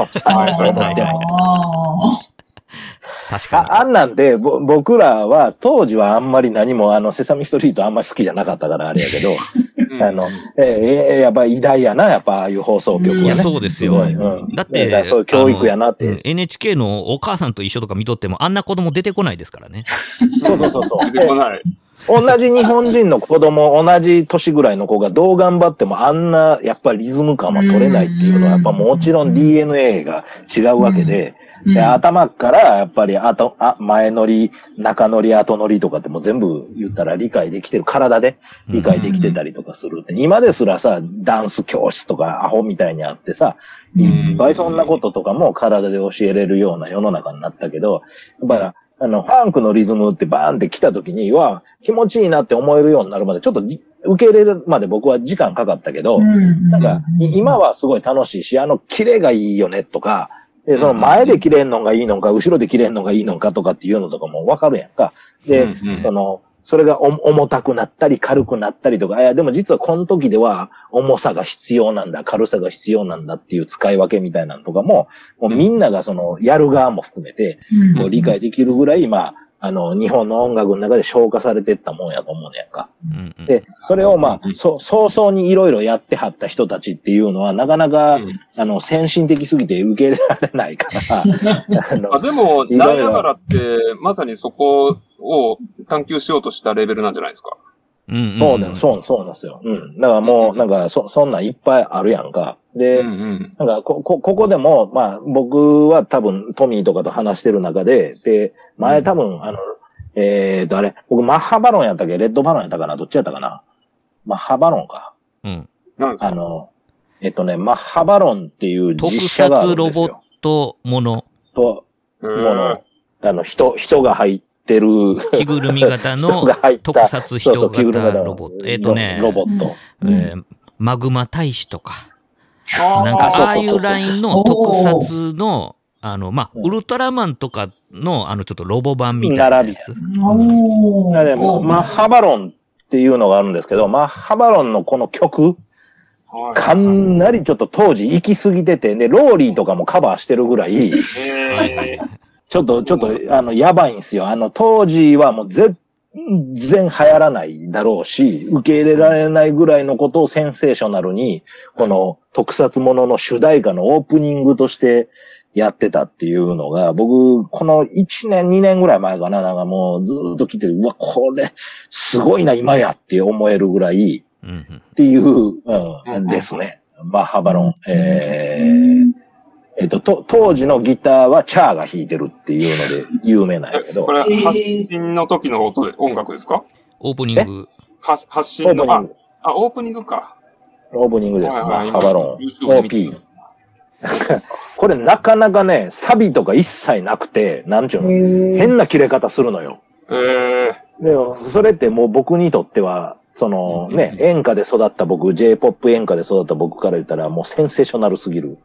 確かああんなんで、ぼ僕らは当時はあんまり何もあのセサミストリートあんまり好きじゃなかったからあれやけど、(laughs) うんあの、ええやっぱ偉大やな、やっぱああいう放送局はに。ね。いや、そうですよ。すうんだって、そういう教育やなって NHK のお母さんと一緒とか見とっても、あんな子供出てこないですからね。(laughs) そうそうそうそう。出てこない。同じ日本人の子供、同じ年ぐらいの子がどう頑張ってもあんな、やっぱりリズム感は取れないっていうのは、やっぱもちろん DNA が違うわけで、で頭からやっぱり後、あ、前乗り、中乗り、後乗りとかってもう全部言ったら理解できてる、体で理解できてたりとかする。今ですらさ、ダンス教室とかアホみたいにあってさ、いっぱいそんなこととかも体で教えれるような世の中になったけど、やっぱりあの、ファンクのリズムってバーンって来た時には、気持ちいいなって思えるようになるまで、ちょっとじ受け入れるまで僕は時間かかったけど、なんか、い今はすごい楽しいし、あの、キレがいいよねとか、で、その前で切れんのがいいのか、後ろで切れんのがいいのかとかっていうのとかもわかるやんか。で、うんうんその、それがお重たくなったり軽くなったりとか、いや、でも実はこの時では重さが必要なんだ、軽さが必要なんだっていう使い分けみたいなのとかも、もうみんながその、やる側も含めて、理解できるぐらい、まあ、あの、日本の音楽の中で消化されてったもんやと思うねやんか。うんうん。で、それをまあ、そ早々にいろいろやってはった人たちっていうのは、なかなか、うん。あの、先進的すぎて受け入れられないから、(laughs) あでも、ナイアガラって、まさにそこを探求しようとしたレベルなんじゃないですか。うんうんそうだよ、そう、そうなんですよ。うん。だからもう、なんか、そ、そんなんいっぱいあるやんか。で、うんうん。なんかこ、こ、ここでも、まあ、僕は多分、トミーとかと話してる中で、で、前多分、あの、えーと、あれ、僕、マッハバロンやったっけ？レッドバロンやったかな？どっちやったかな？マッハバロンか。うん。なんですか？あの、えっとね、マッハバロンっていう特実写がある撮ロボッ。トもの、と、へもーの、あの、人、人が入ってる、着ぐるみ型 (laughs) 人の特撮人型ロボット。えっ、とね、ロロボット。えーマグマ大使とか、なんかあああいうラインの特撮の、あの、まあ、うん。ウルトラマンとかの、あの、ちょっとロボ版みたいなやつ。おだからねマッハバロンっていうのがあるんですけど、マッハバロンのこの曲、はい。かなりちょっと当時行き過ぎてて、で、ローリーとかもカバーしてるぐらい、はい。はいえーちょっと、ちょっと、あの、やばいんですよ。あの、当時はもう全然流行らないだろうし、受け入れられないぐらいのことをセンセーショナルに、この特撮ものの主題歌のオープニングとしてやってたっていうのが、僕、この1年、2年ぐらい前かな、なんかもうずっと聞いて、うわ、これ、すごいな、今やって思えるぐらい、っていう、うん、ですね。マッハバロン。えー、えっと、と、当時のギターはチャーが弾いてるっていうので (laughs) 有名なんやけどこ、れ、発信の時の音で音楽ですか？オープニング。発信の、あープニング、あ、オープニングか。オープニングです。マはいはいッハバロン。OP。(laughs) これなかなかね、サビとか一切なくて、なんちゅうの、変な切れ方するのよ。えー、でも、それってもう僕にとっては、そのね、演歌で育った僕、J-POP 演歌で育った僕から言ったらもうセンセーショナルすぎる。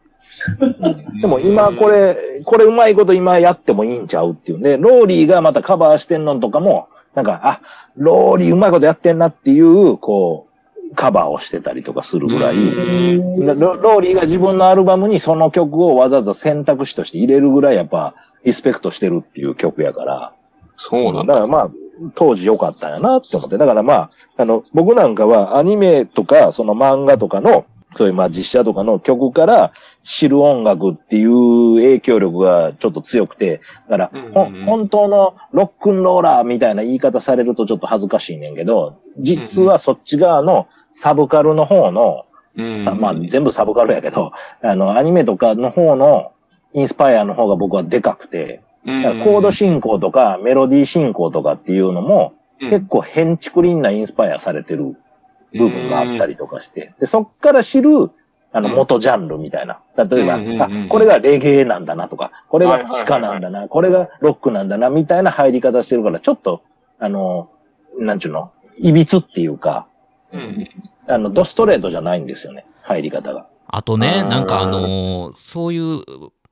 うんでも今これ、これうまいこと今やってもいいんちゃうっていうね。ローリーがまたカバーしてんのとかも、なんか、あ、ローリーうまいことやってんなっていう、こう、カバーをしてたりとかするぐらい、ローリーが自分のアルバムにその曲をわざわざ選択肢として入れるぐらいやっぱリスペクトしてるっていう曲やから、そうなんだ。だからまあ、当時良かったんやなって思って。だからまあ、あの、僕なんかはアニメとか、その漫画とかの、そういうまあ実写とかの曲から知る音楽っていう影響力がちょっと強くて、だから、ほうんうんうん。本当のロックンローラーみたいな言い方されるとちょっと恥ずかしいねんけど、実はそっち側のサブカルの方の、うんさまあ全部サブカルやけど、あの、アニメとかの方のインスパイアの方が僕はでかくて、うんだからコード進行とかメロディー進行とかっていうのも、うん。結構変築林なインスパイアされてる部分があったりとかして、で、そっから知る、あの、うん。元ジャンルみたいな。例えば、うんうんうんうん。あ、これがレゲエなんだなとか、これはいはいはいはい。がスカなんだな、これがロックなんだな、みたいな入り方してるから、ちょっと、あの、なんちゅうの、いびつっていうか、うん。あの、ドストレートじゃないんですよね、入り方が。あとね、なんかあのーそういう、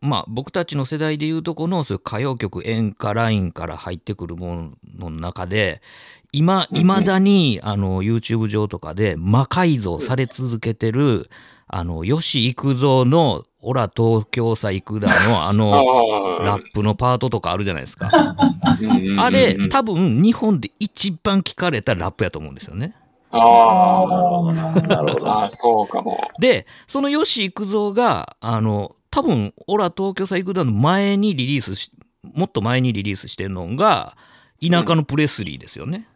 まあ僕たちの世代でいうとこのそういう歌謡曲演歌ラインから入ってくるものの中で、今、いまだに、あの、YouTube 上とかで魔改造され続けてる、あの、吉幾三の、オラ東京さ幾田のあの、(laughs) あラップのパートとかあるじゃないですか。ーあれ多分日本で一番聞かれたラップやと思うんですよね。あなるほど。あ、あそうかも。で、その吉幾三が、あの、多分、オラ東京さ行くだの前にリリースし、もっと前にリリースしてるのが、田舎のプレスリーですよね。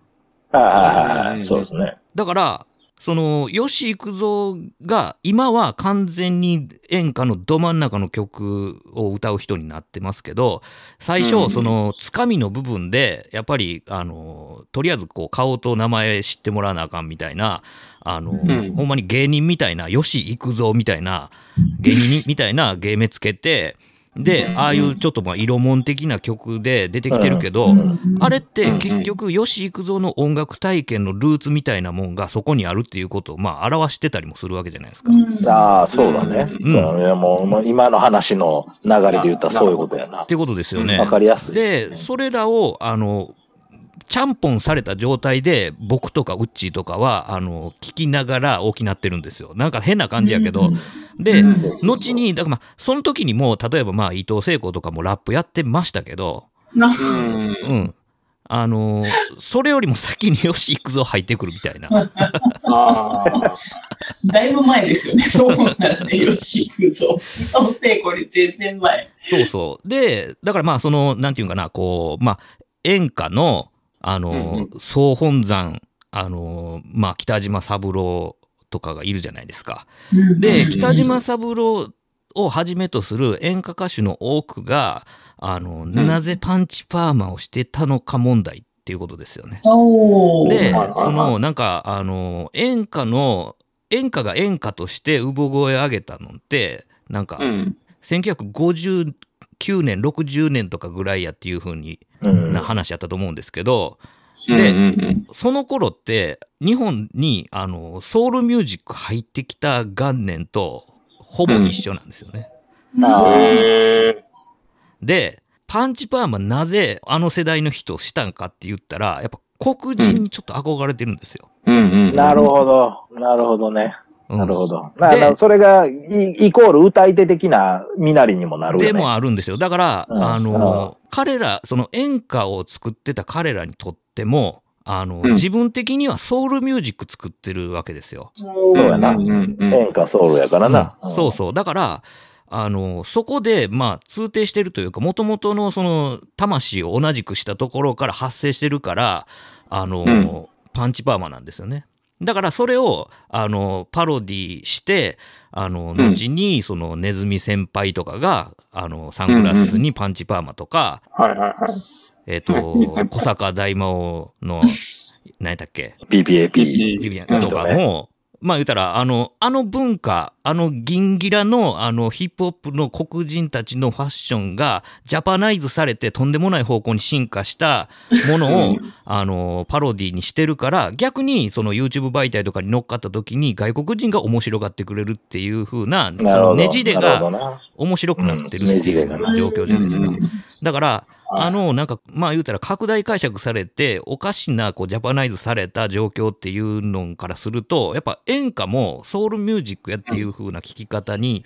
そうですね。だから、その、吉幾三が、今は完全に演歌のど真ん中の曲を歌う人になってますけど、最うん初、その、つかみの部分で、やっぱり、あの、とりあえず、こう、顔と名前知ってもらわなあかんみたいな、あの、ん。ほんまに芸人みたいな、吉幾三みたいな、芸人みたいな芸名つけて、で、ああいうちょっとまあ色物的な曲で出てきてるけど、うんあれって結局、吉幾三の音楽体験のルーツみたいなもんがそこにあるっていうことをまあ表してたりもするわけじゃないですか。ああ、そうだね。うんそういやもう、もう今の話の流れで言ったらそういうことやなっ。てことですよねわ。かりやすい。で、それらを、あの、ちゃんぽんされた状態で、僕とかウッチーとかは、あの、聞きながら大きなってるんですよ。なんか変な感じやけど、で、後に、だからまあ、その時にもう、例えばまあ、伊藤聖子とかもラップやってましたけど、うん。うん。あのーそれよりも先によし行くぞ入ってくるみたいな。ああ。だいぶ前ですよね、(laughs) そうなんで、よし、行くぞ。伊藤聖子より全然前。そうそう。で、だからまあ、その、なんていうかな、こう、まあ、演歌の、あの総本山、あのーまあ、北島三郎とかがいるじゃないですか。で、北島三郎をはじめとする演歌歌手の多くが、あの、なぜパンチパーマをしてたのか問題っていうことですよね。で、その、なんか、あの、演歌の、演歌が演歌として産声上げたのって、なんか、うん。1959年、60年とかぐらいやっていう風にうんな話やったと思うんですけど、うんでその頃って、日本に、あの、ソウルミュージック入ってきた元年と、ほぼ一緒なんですよね。で、パンチパーマなぜあの世代の人をしたんかって言ったら、やっぱ黒人にちょっと憧れてるんですよ。なるほど。なるほどね。うんなるほど。それがイ、イコール歌い手的な身なりにもなるよね。でもあるんですよ。だから、うんあの、彼ら、その演歌を作ってた彼らにとっても、あの、うん自分的にはソウルミュージック作ってるわけですよ。そうやなうんうんうん演歌ソウルやからな。うんそうそう。だから、あの、そこで、まあ、通底してるというか、もともとのその、魂を同じくしたところから発生してるから、あの、うんパンチパーマなんですよね。だから、それを、あの、パロディして、あの、うん。後に、その、ネズミ先輩とかが、あの、サングラスにパンチパーマとか、はいはいはい。えっ、と、小坂大魔王の、何やったっけ？アンとかも、まあ言ったら、あの、あの文化、あのギンギラの、あのヒップホップの黒人たちのファッションがジャパナイズされてとんでもない方向に進化したものを、あの、パロディにしてるから、逆にその YouTube 媒体とかに乗っかった時に外国人が面白がってくれるっていう風な、そ。のねじれがな面白くなってるっていう状況じゃないですか。だから、はいあの、なんか、まあ言うたら拡大解釈されて、おかしな、こう、ジャパナイズされた状況っていうのからすると、やっぱ演歌もソウルミュージックやっていう風な聴き方に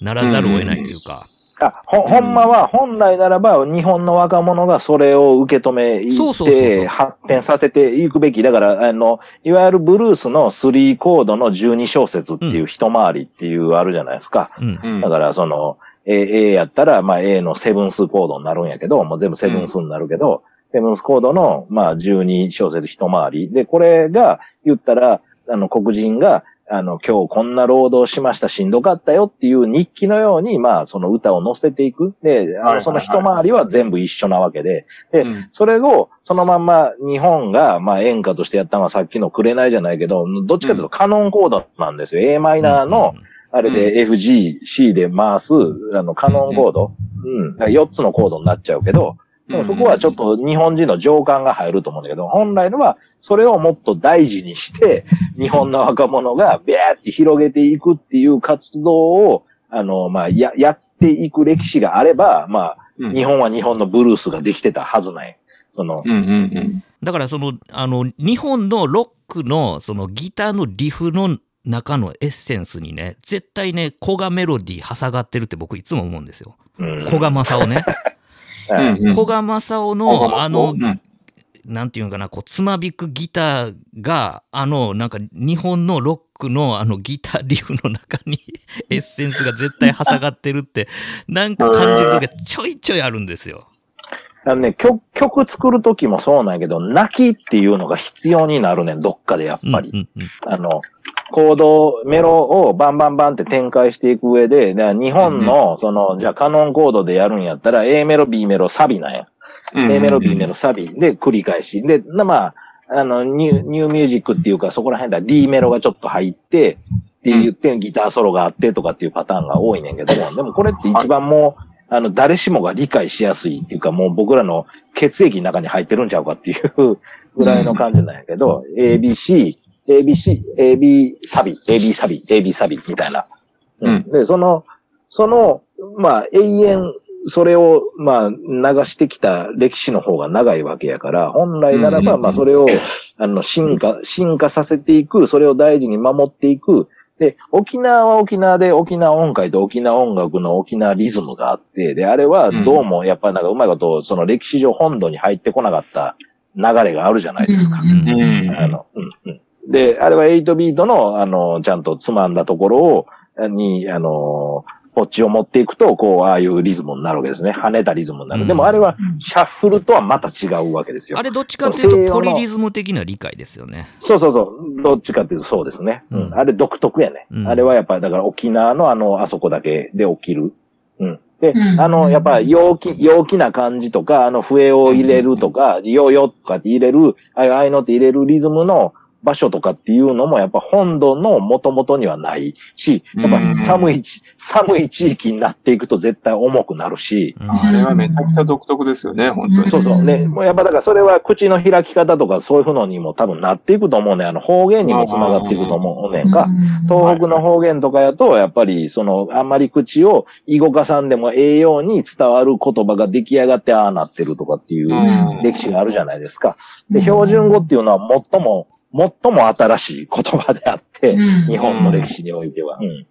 ならざるを得ないというか、あほほんまは、本来ならば、日本の若者がそれを受け止めて、発展させていくべき。だから、あの、いわゆるブルースの3コードの12小節っていう一回りっていうあるじゃないですか。うん。うんだから、その、A, A やったら、まあ A のセブンスコードになるんやけど、もう全部セブンスになるけど、セブンスコードの、まあ12小節一回り。で、これが、言ったら、あの、黒人が、あの、今日こんな労働しました、しんどかったよっていう日記のように、まあ、その歌を載せていく。で、あはいの、その一回りは全部一緒なわけで、でうんそれを、そのまんま日本が、まあ、演歌としてやったのはさっきの紅じゃないけど、どっちかというとカノンコードなんですよ。a マイナーの、あれで FG、C で回す、あの、カノンコード。うん。だから4つのコードになっちゃうけど、でもそこはちょっと日本人の情感が入ると思うんだけど、本来のはそれをもっと大事にして、日本の若者がビャーって広げていくっていう活動を、あの、まあ、や、やっていく歴史があれば、まあ、うん日本は日本のブルースができてたはずない。その、うんうんうん。だからその、あの、日本のロックの、そのギターのリフの中のエッセンスにね、絶対ね、古賀メロディー挟がってるって僕いつも思うんですよ。うん古賀正夫ね。古賀正夫 (laughs) 古賀の、あのう、んなんていうのかな、こう、つまびくギターが、あの、なんか、日本のロックのあのギターリフの中に (laughs) エッセンスが絶対挟がってるって、なんか感じるときはちょいちょいあるんですよ。あのね、曲、曲作るときもそうなんやけど、泣きっていうのが必要になるねん、どっかでやっぱり。うんうんうんあの、コード、メロをバンバンバンって展開していく上で、日本の、その、じゃあカノンコードでやるんやったら、A メロ、B メロ、サビなんや。うん。A メロ、B メロ、サビ。で繰り返し。で、なまあ、あの、ニュー、ニューミュージックっていうか、そこら辺だ。D メロがちょっと入って、って言って、ギターソロがあってとかっていうパターンが多いねんけども、でもこれって一番もう、あの、誰しもが理解しやすいっていうか、もう僕らの血液の中に入ってるんちゃうかっていうぐらいの感じなんやけど、ABC、ABC、AB サビ、AB サビ、AB サビみたいな。うんで、その、その、まあ、永遠、それを、まあ、流してきた歴史の方が長いわけやから、本来ならば、まあ、それを、あの、進化、進化させていく、それを大事に守っていく。で、沖縄は沖縄で沖縄音階と沖縄音楽の沖縄リズムがあって、で、あれはどうも、やっぱりなんかうまいこと、その歴史上本土に入ってこなかった流れがあるじゃないですか。うんうんあの、うん、うん。で、あれは8ビートの、あの、ちゃんとつまんだところを、に、あの、ポッチを持っていくと、こう、ああいうリズムになるわけですね。跳ねたリズムになる。うんでもあれは、シャッフルとはまた違うわけですよ。あれどっちかっていうとポリリズム的な理解ですよね。そうそうそう。どっちかっていうとそうですね。うん。うんあれ独特やね。うんあれはやっぱり、だから沖縄のあの、あそこだけで起きる。うん。で、うんあの、やっぱ陽気、陽気な感じとか、あの、笛を入れるとか、よよとかって入れる、ああいうのって入れるリズムの場所とかっていうのもやっぱ本土の元々にはないし、やっぱ寒いち、寒い地域になっていくと絶対重くなるし、うんあれはめちゃくちゃ独特ですよね、本当に。そうそう。ね、もうやっぱだからそれは口の開き方とかそういうふうにも多分なっていくと思うね。あの方言にもつながっていくと思うねんか。東北の方言とかやと、やっぱり、その、あんまり口を動かさんでもええように伝わる言葉が出来上がってああなってるとかっていううん歴史があるじゃないですか。で、標準語っていうのは最も、最も新しい言葉であって、日本の歴史においては。うん。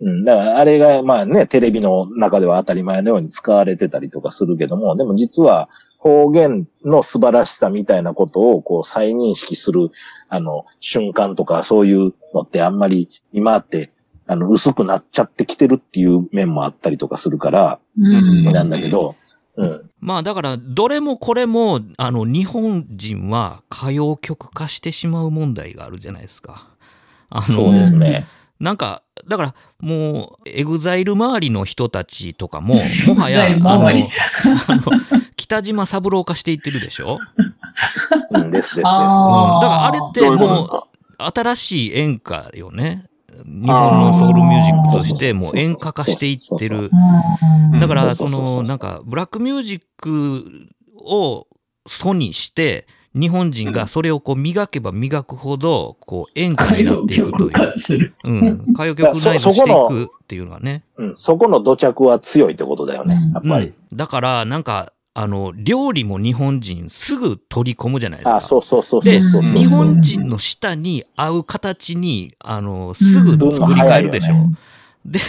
うん。だから、あれが、まあね、テレビの中では当たり前のように使われてたりとかするけども、でも実は方言の素晴らしさみたいなことをこう再認識する、あの、瞬間とかそういうのってあんまり今って、あの、薄くなっちゃってきてるっていう面もあったりとかするから、うんなんだけど、うん。まあだから、どれもこれも、あの、日本人は歌謡曲化してしまう問題があるじゃないですか。あそうの、ですね。なんか、だから、もう、エグザイル周りの人たちとかも、(laughs) もはや、あの、北島三郎化していってるでしょ、うん、ですですです。うん、だからあれってもう、新しい演歌よね。日本のソウルミュージックとして、もう演歌化していってる。うんだから、その、なんか、ブラックミュージックを素にして、日本人がそれをこう磨けば磨くほど、こう演歌になっていくという。うん。歌謡曲内ズしていくっていうのがね。うん、そこの土着は強いってことだよね、やっぱり。うん。だから、なんか、あの、料理も日本人すぐ取り込むじゃないですか。あ、そうそうそうそうで。日本人の舌に合う形に、あの、すぐ作り変えるでしょ。うんで、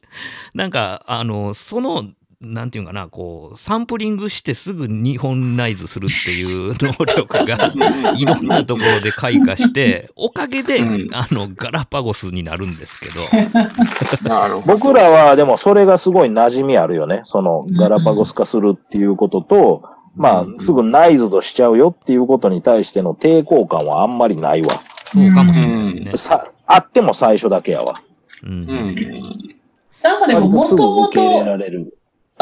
(laughs) なんか、あの、その、なんていうかな、こう、サンプリングしてすぐ日本ナイズするっていう能力が、(laughs) いろんなところで開花して、(laughs) おかげで、うんあの、ガラパゴスになるんですけど、なるほど。僕らはでもそれがすごい馴染みあるよね。そのガラパゴス化するっていうことと、まあ、すぐナイズドしちゃうよっていうことに対しての抵抗感はあんまりないわ。そうかもしれないですね。さ、あっても最初だけやわ。うんうん。なんかでも、もとも受け入れと、られる。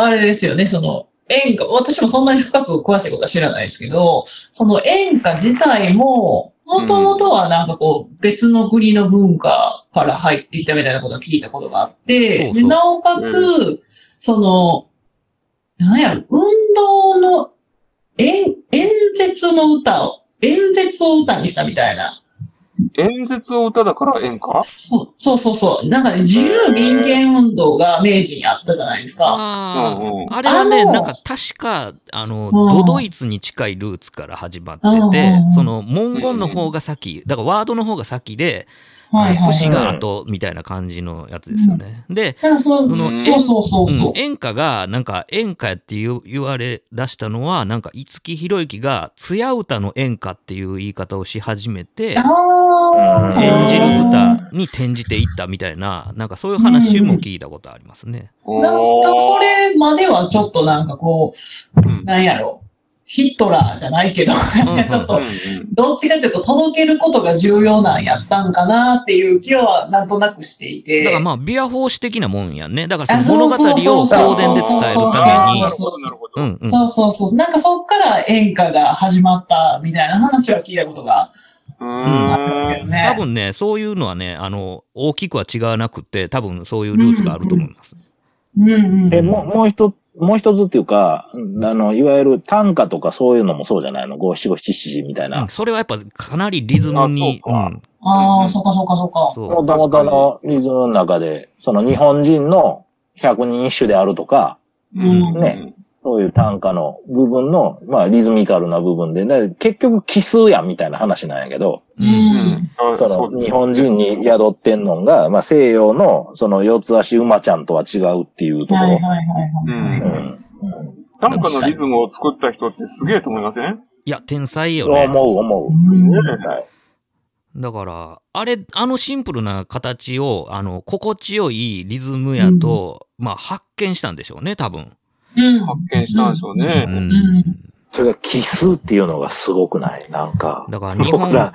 あれですよね、その、演歌、私もそんなに深く詳しいことは知らないですけど、その演歌自体も、もともとはなんかこう、別の国の文化から入ってきたみたいなことを聞いたことがあって、そうそうでなおかつ、うその、なんやろ、運動の演、演説の歌を、演説を歌にしたみたいな。演説を歌だから演歌？そうそうそうそう。なんかね、自由民権運動が明治にあったじゃないですか。あうんうん。あ、あれはね、なんか確か、あの、ん。ドドイツに近いルーツから始まってうんてその文言の方が先、だからワードの方が先で、はいはいはい。節が後みたいな感じのやつですよね。うんそうそうそうそううん、。演歌が、なんか演歌やって言う言われ出したのは、なんか五木ひろゆきが、艶歌の演歌っていう言い方をし始めて、演じる歌に転じていったみたいな、なんかそういう話も聞いたことありますね。なんかそれまではちょっとなんかこうんう、なんやろ、ヒットラーじゃないけど、(laughs) ちょっと、どっちかというと届けることが重要なんやったんかなっていう気はなんとなくしていて。だからまあ、ビア法師的なもんやんね。だからあその物語をそうそうそう放電で伝えるために。そうそうそう。なんかそっから演歌が始まったみたいな話は聞いたことがうありますけどん。ね。多分ね、そういうのはね、あの、大きくは違わなくて、多分そういうルーツがあると思います。うんうん。え、もう、もう一つ、もう一つっていうか、うんあの、いわゆる短歌とかそういうのもそうじゃないの？五七五七七みたいな。うんそれはやっぱかなりリズムに、あそうかん、ああ、そっかそっかそっか。もともとのリズムの中で、その日本人の百人一首であるとか、うんねそういう短歌の部分の、まあリズミカルな部分で、で結局奇数やんみたいな話なんやけど、ううんその日本人に宿ってんのが、まあ西洋のその四つ足馬ちゃんとは違うっていうところ。はいはいはいはい。うんうん短歌のリズムを作った人ってすげえと思いませんいや、天才よね。思う思う。うんはいだから、あれ、あのシンプルな形を、あの、心地よいリズムやと、まあ、発見したんでしょうね、多分。うん。発見したんでしょうね。うんうん。それが奇数っていうのがすごくない？なんか。だから日本ね。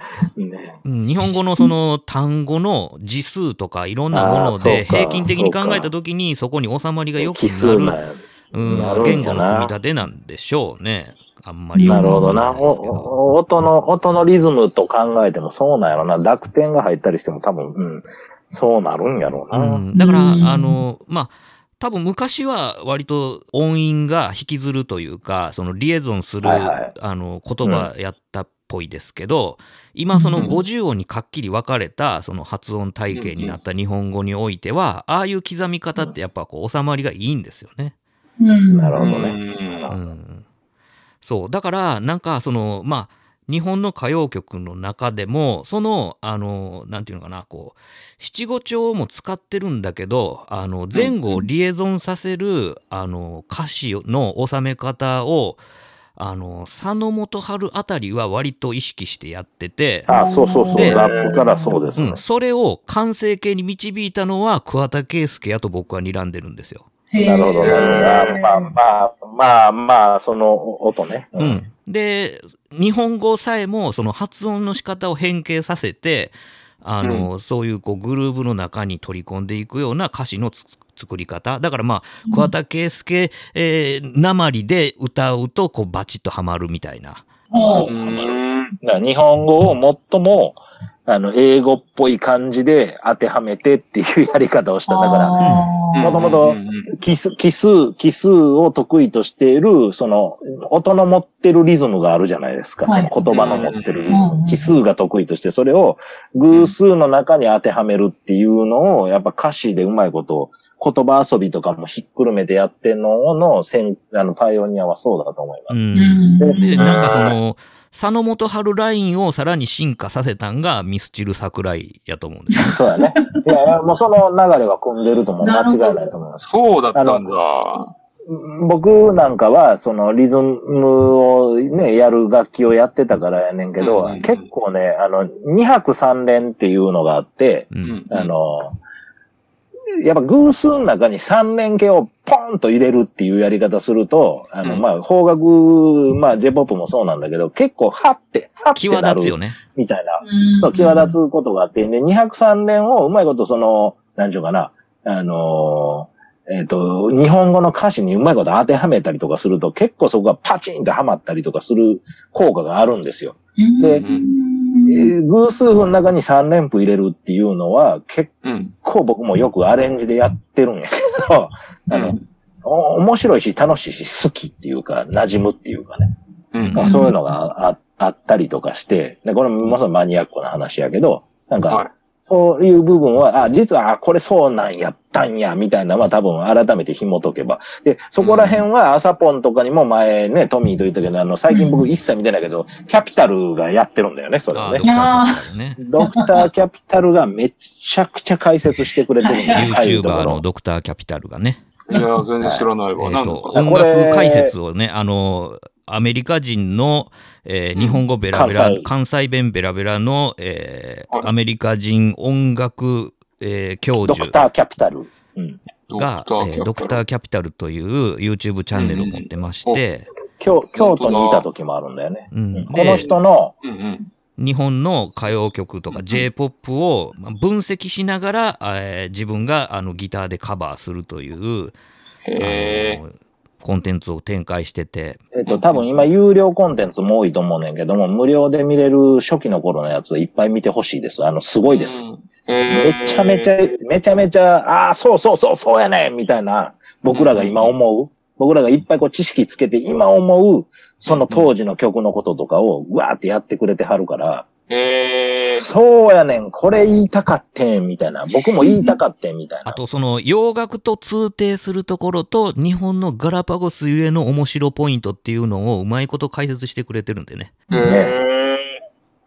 うん日本語のその単語の字数とかいろんなもので平均的に考えたときにそこに収まりがよく奇数なる、うん言語の組み立てなんでしょうね。あんまりなるほどな。音の、音のリズムと考えてもそうなんやろな。濁点が入ったりしても多分、うん、そうなるんやろうな。うん、だから、うんあの、まあ、多分昔は割と音韻が引きずるというか、そのリエゾンする、はいはいあの言葉やったっぽいですけど、今その50音にかっきり分かれたその発音体系になった日本語においては、ああいう刻み方ってやっぱこう収まりがいいんですよね。うん。なるほどうね。うん、そうだからなんかそのまあ日本の歌謡曲の中でもそのあのなんていうのかなこう七五調も使ってるんだけどあの前後をリエゾンさせる、あの歌詞の収め方をあの佐野元春あたりは割と意識してやってて、あ、そうそうそう。でラップからそうですねうん、。それを完成形に導いたのは桑田佳祐やと僕は睨んでるんですよ。なるほど、なるほど。まあまあ、まあまあ、その音ね。う。ん、で日本語さえもその発音の仕方を変形させてあの、そういうこうグルーブの中に取り込んでいくような歌詞のつ作り方だからまあ桑田佳祐、えー、鉛で歌うとこうバチッとはまるみたいな。おううん。日本語を最も、あの、英語っぽい感じで当てはめてっていうやり方をした。だから、もともとうん奇数、奇数、奇数を得意としている、その、音の持ってるリズムがあるじゃないですか。はいその言葉の持ってるリズうんム。奇数が得意として、それを偶数の中に当てはめるっていうのを、やっぱ歌詞でうまいこと、言葉遊びとかもひっくるめてやってんのの、先あの、パイオニアはそうだと思います。でなんかその佐野元春ラインをさらに進化させたんがミスチル桜井やと思うんですよ。(laughs) そうだね。いやいや、もうその流れは組んでるとも間違いないと思います。そうだったんだ。僕なんかは、そのリズムをね、やる楽器をやってたからやねんけど、うんうん結構ね、あの、2泊3連っていうのがあって、うんあの、やっぱ偶数の中に3連形をポンと入れるっていうやり方すると、あの、うんまあ、邦楽、まあ、J-POP もそうなんだけど、結構、はって、はって際なる立つよね。みたいな、うんそう、際立つことがあって、で、2泊3連をうまいこと、その、なんちゅうかな、あのーえっ、と、日本語の歌詞にうまいこと当てはめたりとかすると、結構そこがパチンとはまったりとかする効果があるんですよ。でうんえー偶数符の中に3連符入れるっていうのは、結うん。構僕もよくアレンジでやってるんやけど、あの、お面白いし楽しいし好きっていうか、馴染むっていうかね。うん。まあそういうのがああったりとかして、でこれもまさにマニアックな話やけど、なんか、はい。そういう部分は、あ、実は、あ、これそうなんやったんや、みたいなのは多分改めて紐解けば。で、そこら辺は朝ポンとかにも前ね、トミーと言ったけど、あの、最近僕一切見てないけど、キャピタルがやってるんだよね、それをねドク。ターキャピタルね。(laughs) ドクターキャピタルがめちゃくちゃ解説してくれてるんだ YouTuber ろのドクターキャピタルがね。いや、全然知らないえわ。何ですか音これ楽解説をね、あの、アメリカ人の、えー日本語ベラベラ、関西。関西弁ベラベラの、えーはい。アメリカ人音楽、えー教授。ドクターキャピタル。うん。が、えードクターキャピタル。という YouTube チャンネルを持ってまして、京京都にいた時もあるんだよね。うん。この人の、うんうん。日本の歌謡曲とかうん。J-POP をまあ分析しながら、えー自分があのギターでカバーするという、コンテンツを展開してて、えっと、多分今有料コンテンツも多いと思うねんけども、無料で見れる初期の頃のやついっぱい見てほしいです。あの、すごいです。うん。へめちゃめちゃ、めちゃめちゃ、ああ、そうそうそう、そうやねんみたいな、僕らが今思う、僕らがいっぱいこう知識つけて今思う、その当時の曲のこととかをぐわーってやってくれてはるから、へえ。そうやねん、これ言いたかってん、みたいな。(laughs) 僕も言いたかってん、みたいな。あとその洋楽と通底するところと日本のガラパゴスゆえの面白ポイントっていうのをうまいこと解説してくれてるんでね。へえ。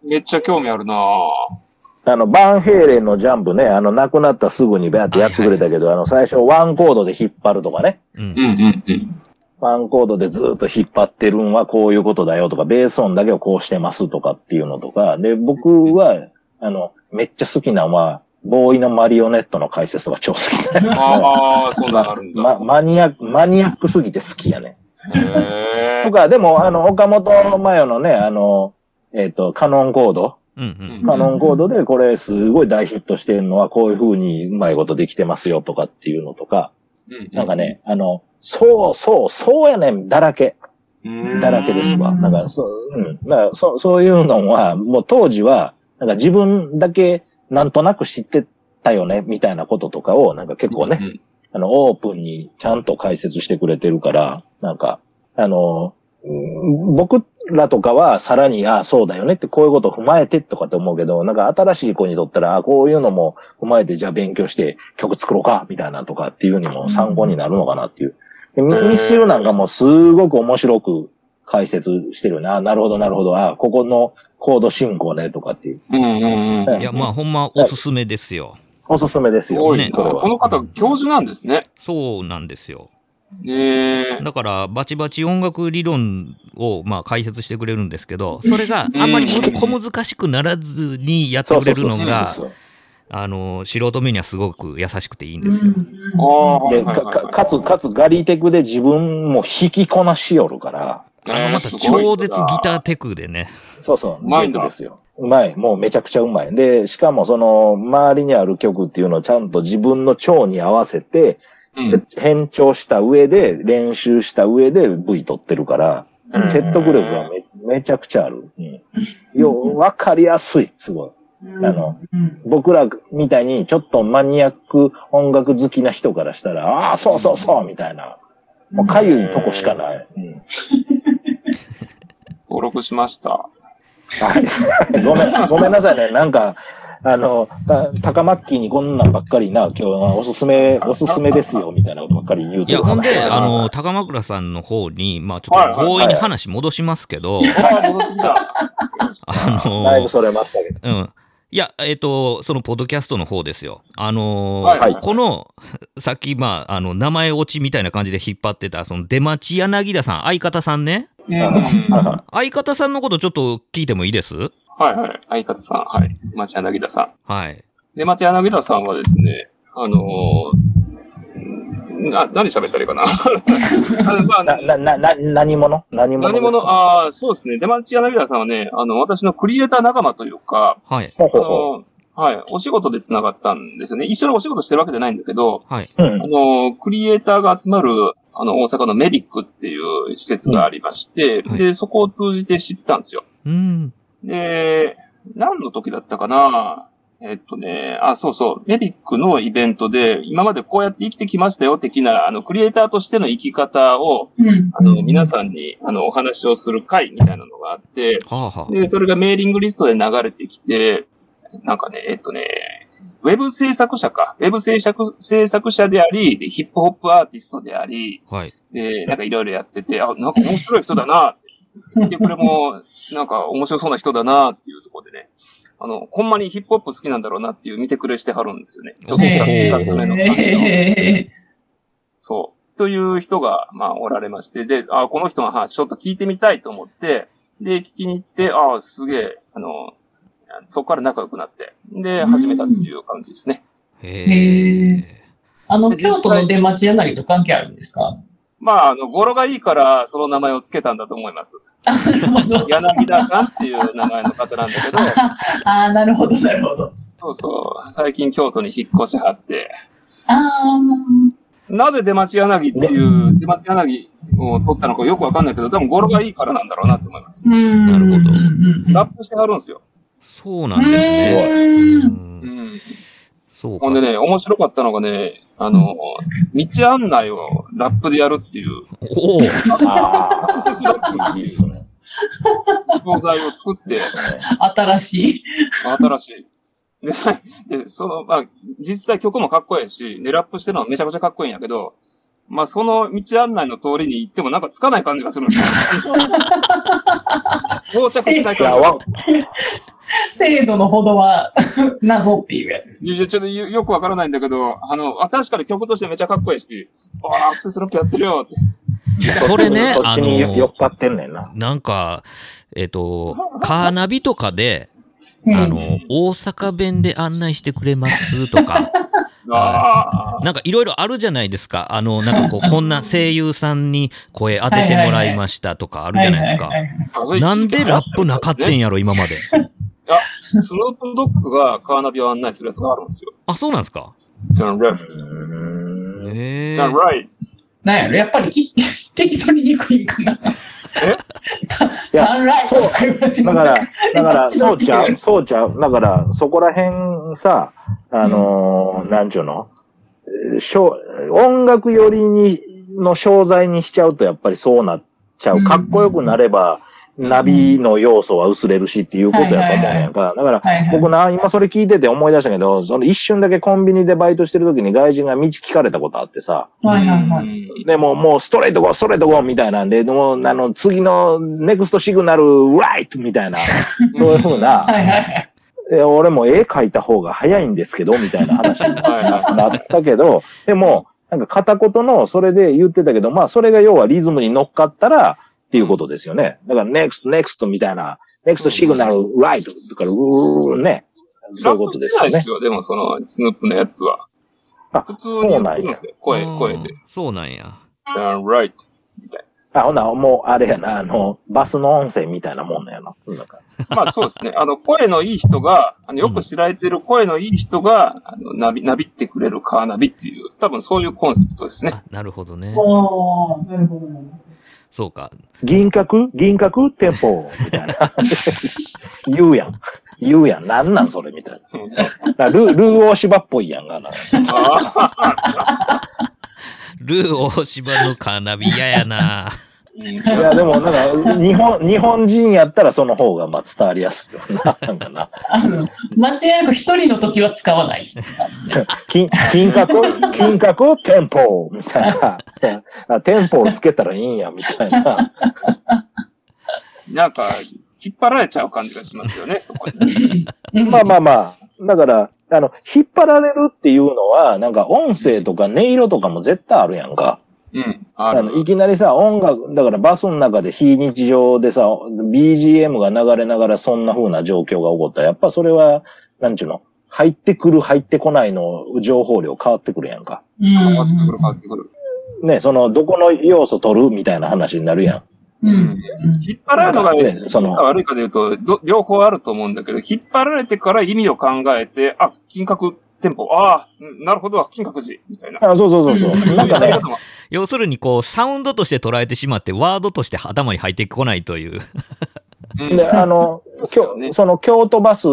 めっちゃ興味あるなあの、バンヘイレンのジャンプね、あの、亡くなったすぐにバーってやってくれたけど、あの、最初ワンコードで引っ張るとかね。うんうんうんうん。ワンコードでずっと引っ張ってるんはこういうことだよとか、ベース音だけをこうしてますとかっていうのとか、で、僕は、あの、めっちゃ好きなのは、ボーイのマリオネットの解説とか超好きだよ。ああ、そんなのあるんだ。ま、マニアック、マニアックすぎて好きやね。へえ。とか、でも、あの、岡本真代のね、あの、えっ、と、カノンコード。うんカノンコードでこれすごい大ヒットしてるのはこういう風にうまいことできてますよとかっていうのとか、なんかね、あの、そうそう、そうやねん、だらけ。うん、だらけですわ。なんか、そう、うん。だから、そう、そういうのは、もう当時は、なんか自分だけなんとなく知ってたよね、みたいなこととかを、なんか結構ね、うんあの、オープンにちゃんと解説してくれてるから、なんか、あの、うん僕らとかはさらに、あそうだよねって、こういうことを踏まえてとかって思うけど、なんか新しい子にとったら、あこういうのも踏まえて、じゃあ勉強して曲作ろうか、みたいなとかっていうにも参考になるのかなっていう。でミミッシルなんかもすごく面白く解説してるよね。あなるほど、なるほど。あここのコード進行ね、とかっていう。うんうんうん。いや、まあほんまおすすめですよ。おすすめですよ。ねこれは。この方、教授なんですね。そうなんですよ。へえ。だから、バチバチ音楽理論をまあ解説してくれるんですけど、それがあんまりむ小難しくならずにやってくれるのが、あの、素人目にはすごく優しくていいんですよ。で、はいか、かかつ、かつ、ガリテクで自分も弾きこなしよるから、あの、また超絶ギターテクでね。そうそう、うまいんだ全部ですよ。うまい。もうめちゃくちゃうまい。で、しかもその、周りにある曲っていうのをちゃんと自分の調に合わせて、うん。変調した上で、練習した上で V 取ってるから、うん説得力がめめちゃくちゃある。うん。よ、わかりやすい。すごい。あの、僕らみたいにちょっとマニアック音楽好きな人からしたら、ああ、そうそうそう、みたいな。もうかゆいとこしかない。うん。(laughs) 登録しました。はい。ごめん、ごめんなさいね。なんか、あの、た、高マッキーにこんなんばっかりな、今日はおすすめ、おすすめですよ、みたいなことばっかり言ういや、ほんで、話あの、高枕さんの方に、まあちょっと強引に話戻しますけど、あ (laughs) あ、戻ってきた。(laughs) あの、だいぶそれましたけど。うん。いや、えっ、と、そのポッドキャストの方ですよ。あのーはいはいこの、さっき、まあ、あの、名前落ちみたいな感じで引っ張ってた、その出町柳田さん、相方さんね。相方さんのことちょっと聞いてもいいです？はいはい。相方さん。はい。町柳田さん。はい。で、町柳田さんはですね、ああのーな、何喋ったらいいかな。あ (laughs) のまあ、な、な、な、な、何者？何者何者、ですか？ああ、そうですね。出町柳田さんはね、あの、私のクリエイター仲間というか、はい。ほうあほうほの、はい、お仕事で繋がったんですよね。一緒にお仕事してるわけじゃないんだけど、はい。う。うんあ。の、クリエイターが集まる、あの、大阪のメリックっていう施設がありまして、はいで、そこを通じて知ったんですよ。うん。で、何の時だったかな？えっとね、あ、そうそう、メリックのイベントで、今までこうやって生きてきましたよ、的な、あの、クリエイターとしての生き方を、うんあの、皆さんに、あの、お話をする会みたいなのがあって、はあはあ。で、それがメーリングリストで流れてきて、なんかね、えっとね、ウェブ制作者か。ウェブ制作制作者であり、で、ヒップホップアーティストであり、はい。で、なんかいろいろやってて、あ、なんか面白い人だなって。見てくれも、なんか面白そうな人だなっていうところでね、あの、ほんまにヒップホップ好きなんだろうなっていう見てくれしてはるんですよね。ちょっとへー二つ目の感じの。えそう。という人が、まあ、おられまして、で、あ、この人の話ちょっと聞いてみたいと思って、で、聞きに行って、あすげえ、あの、そこから仲良くなって、で、始めたっていう感じですね。へへえ。あの、京都の出町柳と関係あるんですか？まあ、あの、語呂がいいから、その名前を付けたんだと思います。あ、なるほど。柳田さんっていう名前の方なんだけど、(laughs) あーなるほど、なるほど。そうそう、最近京都に引っ越しはって、あなぜ出町柳っていう、出町柳を取ったのかよくわかんないけど、多分語呂がいいからなんだろうなと思います。ー。うんなるほどラップしてはるんですよ。そうなんですね。ううんうん。そうか。ほんでね、面白かったのがね、あの、道案内をラップでやるっていう、おお。あアクセスラップあ、っていういいですね。教材を作って、新しい。新しい。で、その、まあ、実際曲もかっこいいし、で、ラップしてるのはめちゃくちゃかっこいいんやけど、まあ、その道案内の通りに行ってもなんかつかない感じがするんですよ。(laughs) 到着しない感じ精度のほどは謎っていうやつです。いやちょっとよよくわからないんだけど、あの、あ、確かに曲としてめちゃかっこいいし、ああ、アクセスラップやってるよって。それね、あのっ、払ってんねんな。なんか、えっと、カーナビとかで、うんあの、大阪弁で案内してくれますとか。なんかいろいろあるじゃないですか。あの、なんかこう、(laughs) こんな声優さんに声当ててもらいましたとかあるじゃないですかなんでラップなかったんややろ、今まで。(laughs) スヌープドッグがカーナビを案内するやつがあるんですよ。あ、そうなんですか？turn left, turn right. なんやろ、やっぱりき (laughs) 適当ににくいんかな。(laughs) え？いやターンライトとか言われてもだから、だから、(laughs) そうちゃう、そうちゃう。だから、そこら辺さ、あのーなんちゅうの？音楽寄りに、の商材にしちゃうとやっぱりそうなっちゃう。うん。かっこよくなれば、ナビの要素は薄れるしっていうことやと思うねんか。だから、僕な、今それ聞いてて思い出したけど、その一瞬だけコンビニでバイトしてる時に外人が道聞かれたことあってさ、はいはいはい。い。でももうストレートゴー、ストレートゴーみたいなんで、もうあの、次のネクストシグナル、ライトみたいな、(laughs) そういうふうな、はいはい俺も絵描いた方が早いんですけど、みたいな話になったけど、(laughs) でも、なんか片言のそれで言ってたけど、まあそれが要はリズムに乗っかったらっていうことですよね。だから next, next みたいな、next signal, right とか、うーね。そういうことですよねです。よ、でもその、スヌープのやつは。あ普通に言ってるんですよ。声、声で。うんそうなんや。right. みたいあ、ほな、もうあれやな、あの、バスの音声みたいなもんだよな。なんかな。まあそうですね。あの、声のいい人が、あのよく知られてる声のいい人が、あの、ナビ、ナビってくれるカーナビっていう、多分そういうコンセプトですね。あなるほどね。おー、なるほどなるほど。そうか。銀閣？銀閣？店舗みたいな。(laughs) 言うやん。言うやん。なんなん？それみたいな。なルルー大芝っぽいやんがな。あ (laughs) ルー大芝のカーナビ嫌やな。いや、でも、なんか、日本、日本人やったらその方が、まあ、伝わりやすな。なんかな。あの、間違いなく一人の時は使わない。(laughs) 金、金閣金閣店舗みたいな。あ店舗をつけたらいいんや、みたいな。(laughs) なんか、引っ張られちゃう感じがしますよね、そこに。(laughs) まあまあまあ。だから、あの、引っ張られるっていうのは、なんか音声とか音色とかも絶対あるやんか。うん。ああの、いる。きなりさ、音楽、だからバスの中で非日常でさ、BGM が流れながらそんな風な状況が起こったら、やっぱそれは、なんちゅうの？入ってくる入ってこないの情報量変わってくるやんか。う変わってくる、ん変わってくる。ね、その、どこの要素取るみたいな話になるやん。うん引っ張られるのが、ねそのいいか悪いかで言うと、ど両方あると思うんだけど、引っ張られてから意味を考えて、あ、金閣店舗、ああ、うんなるほど、金閣寺、みたいな。あそうそうそうそう。うんなんかね、要するにこうサウンドとして捉えてしまってワードとして頭に入ってこないという。うんで、あの、ねその京都バス、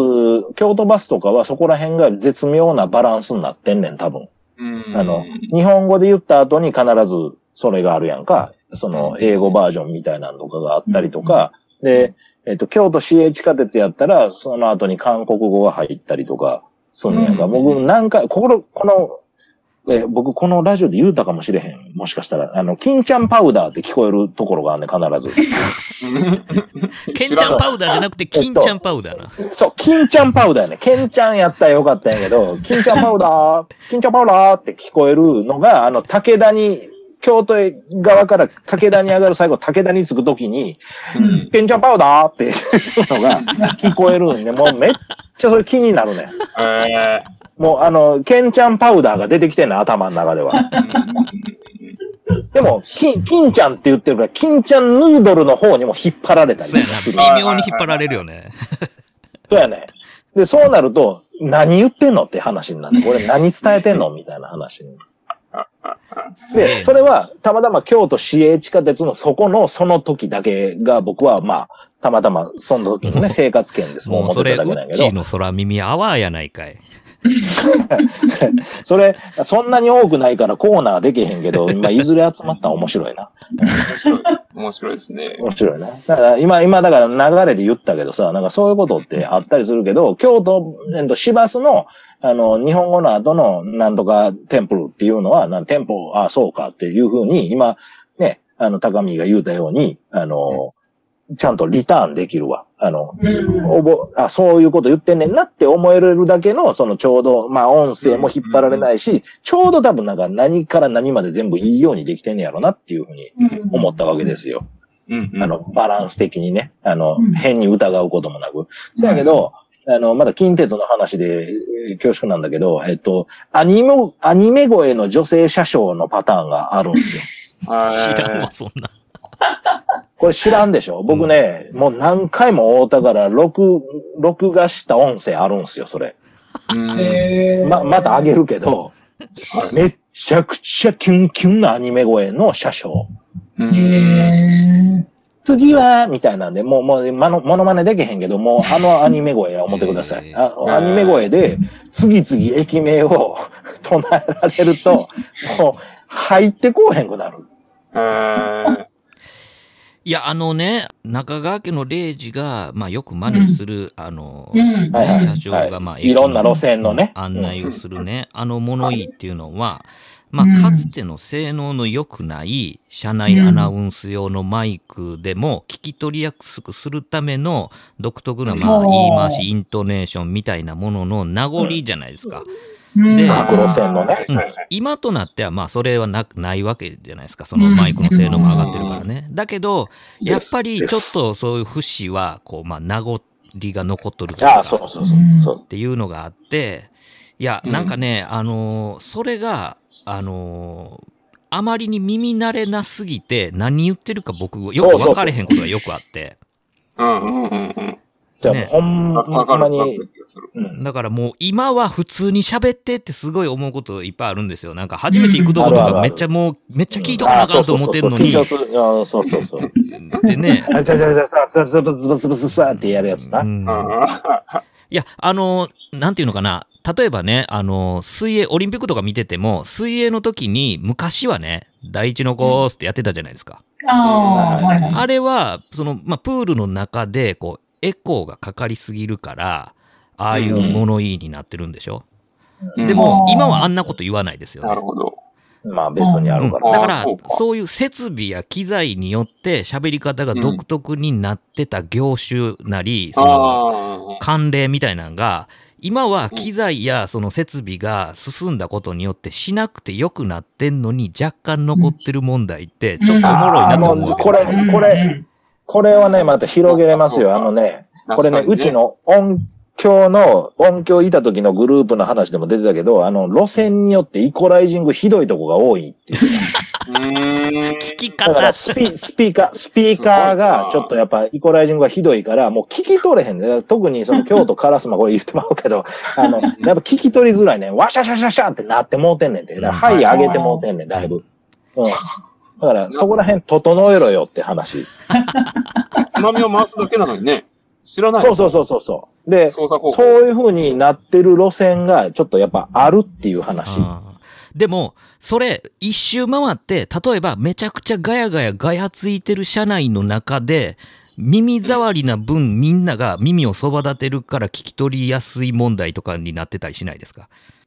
京都バスとかはそこら辺が絶妙なバランスになってんねん、多分。うんあの、日本語で言った後に必ずそれがあるやんか。その、英語バージョンみたいなのとかがあったりとか、で、えっと、京都市営地下鉄やったら、その後に韓国語が入ったりとか、すんねやんか。うん僕、何回、ここ、この、え、僕、このラジオで言うたかもしれへん。もしかしたら、あの、金ちゃんパウダーって聞こえるところがあるね、必ず。(laughs) ケンちゃんパウダーじゃなくて金ちゃんパウダーな。そう、金ちゃんパウダーやね。ケンちゃんやったらよかったんやけど、金ちゃんパウダー、金ちゃんパウダーって聞こえるのが、あの、武田に、京都側から武田に上がる最後、武田に着くときに、うんケンちゃんパウダーってい (laughs) うのが聞こえるんで、もうめっちゃそれ気になるね。えもうあの、ケンちゃんパウダーが出てきてんの、頭の中では。でも、金、金ちゃんって言ってるから、金ちゃんヌードルの方にも引っ張られたり。微妙に引っ張られるよね。そうやね。で、そうなると、何言ってんのって話になる。これ何伝えてんのみたいな話に。で、それは、たまたま京都市営地下鉄のそこのその時だけが僕は、まあ、たまたまその時のね、生活圏です。もうだけなんやけどッチー。の空耳アワーやないかい。(laughs) それ、そんなに多くないからコーナーできへんけど、まあ、いずれ集まったら面白いな。面白い。面白いですね。面白いな。だから今、今だから流れで言ったけどさ、なんかそういうことってあったりするけど、京都、えっと、市バスの、あの、日本語の後のなんとかテンプルっていうのは、なんテンポ、あそうかっていうふうに、今、ね、あの、高見が言うたように、あの、ちゃんとリターンできるわ。あの、うんおぼ、あ、そういうこと言ってんねんなって思えるだけの、そのちょうど、まあ音声も引っ張られないし、ちょうど多分なんか何から何まで全部いいようにできてんねやろなっていうふうに思ったわけですよ。うんうんあの、バランス的にね、あのうん、変に疑うこともなく。そやけど、あの、まだ近鉄の話でえー恐縮なんだけど、えっと、アニメ、アニメ声の女性車掌のパターンがあるんですよ。(laughs) 知らんわ、そんな。(laughs) これ知らんでしょ？僕ね、もう何回も会うたから、録、録画した音声あるんですよ、それ。ま、またあげるけど、めっちゃくちゃキュンキュンなアニメ声の車掌。次は、みたいなんで、もう、もう、まの、モノマネできへんけど、もう、あのアニメ声や思ってください。あアニメ声で、次々駅名を (laughs) 唱えられると、もう、入ってこうへんくなる。えーいや、あのね、中川家の礼二が、まあ、よく真似する、あの、うん。はいはい。社長が、まあ、いろんな路線のね。案内をするね、あの物言いっていうのは、まうん。あ、かつての性能の良くない車内アナウンス用のマイクでも聞き取りやすくするための独特な、まあ、うん言い回し、イントネーションみたいなものの名残じゃないですか。うんで各路線のね。うん今となっては、まあ、それはなないわけじゃないですか。そのマイクの性能も上がってるからね。だけど、やっぱりちょっとそういう節は、こう、まあ、名残が残っとるというかそうそうそう。っていうのがあって、いや、うんなんかね、あのーそれが、あのーあまりに耳慣れなすぎて、何言ってるか僕、よく分かれへんことがよくあって。うんうんうんうん。じゃあ、ね。ほんまにだからもう今は普通に喋ってってすごい思うこといっぱいあるんですよ。なんか初めて行くとことかめっちゃもう、めっちゃ聞いとかなあかんと思ってんのに、あそうそうそう。そうそうそうそう。でね、あ、じゃじゃじゃさ、さ、さ、ブスブスブスさってやるやつな。いや、あのーなんていうのかな、例えばね、あのー水泳、オリンピックとか見てても、水泳の時に昔はね、第一のコースってやってたじゃないですか。あれは、その、まあ、プールの中で、こう、エコーがかかりすぎるから、ああいう物言いになってるんでしょ、うん。でもう、ん。今はあんなこと言わないですよね。なるほど。まあ別にあるから。うん。だからそういう設備や機材によって喋り方が独特になってた業種なり、そのあ慣例みたいなのが、今は機材やその設備が進んだことによってしなくてよくなってんのに若干残ってる問題ってちょっとおもろいなと思うわけこれこれこれはね、また広げれますよ。あのね、あ。これね、うちの音今日の音響いた時のグループの話でも出てたけど、あの、路線によってイコライジングひどいとこが多いっていう。うーん。聞きだから方。スピ、スピーカー、スピーカーがちょっとやっぱイコライジングがひどいから、もう聞き取れへんね。特にその京都カラスマこれ言ってまうけど、(laughs) あの、やっぱ聞き取りづらいね。ワシャシャシャシャってなってもうてんねんて。だから、はい上げてもうてんねん、だいぶ。うん。だから、そこら辺整えろよって話。(laughs) つまみを回すだけなのにね、知らない。そうそうそうそうそう。で。そういう風になってる路線がちょっとやっぱあるっていう話。でも、それ、一周回って、例えば、めちゃくちゃガヤガヤガヤついてる車内の中で、耳障りな分、みんなが耳をそば立てるから聞き取りやすい問題とかになってたりしないですかあ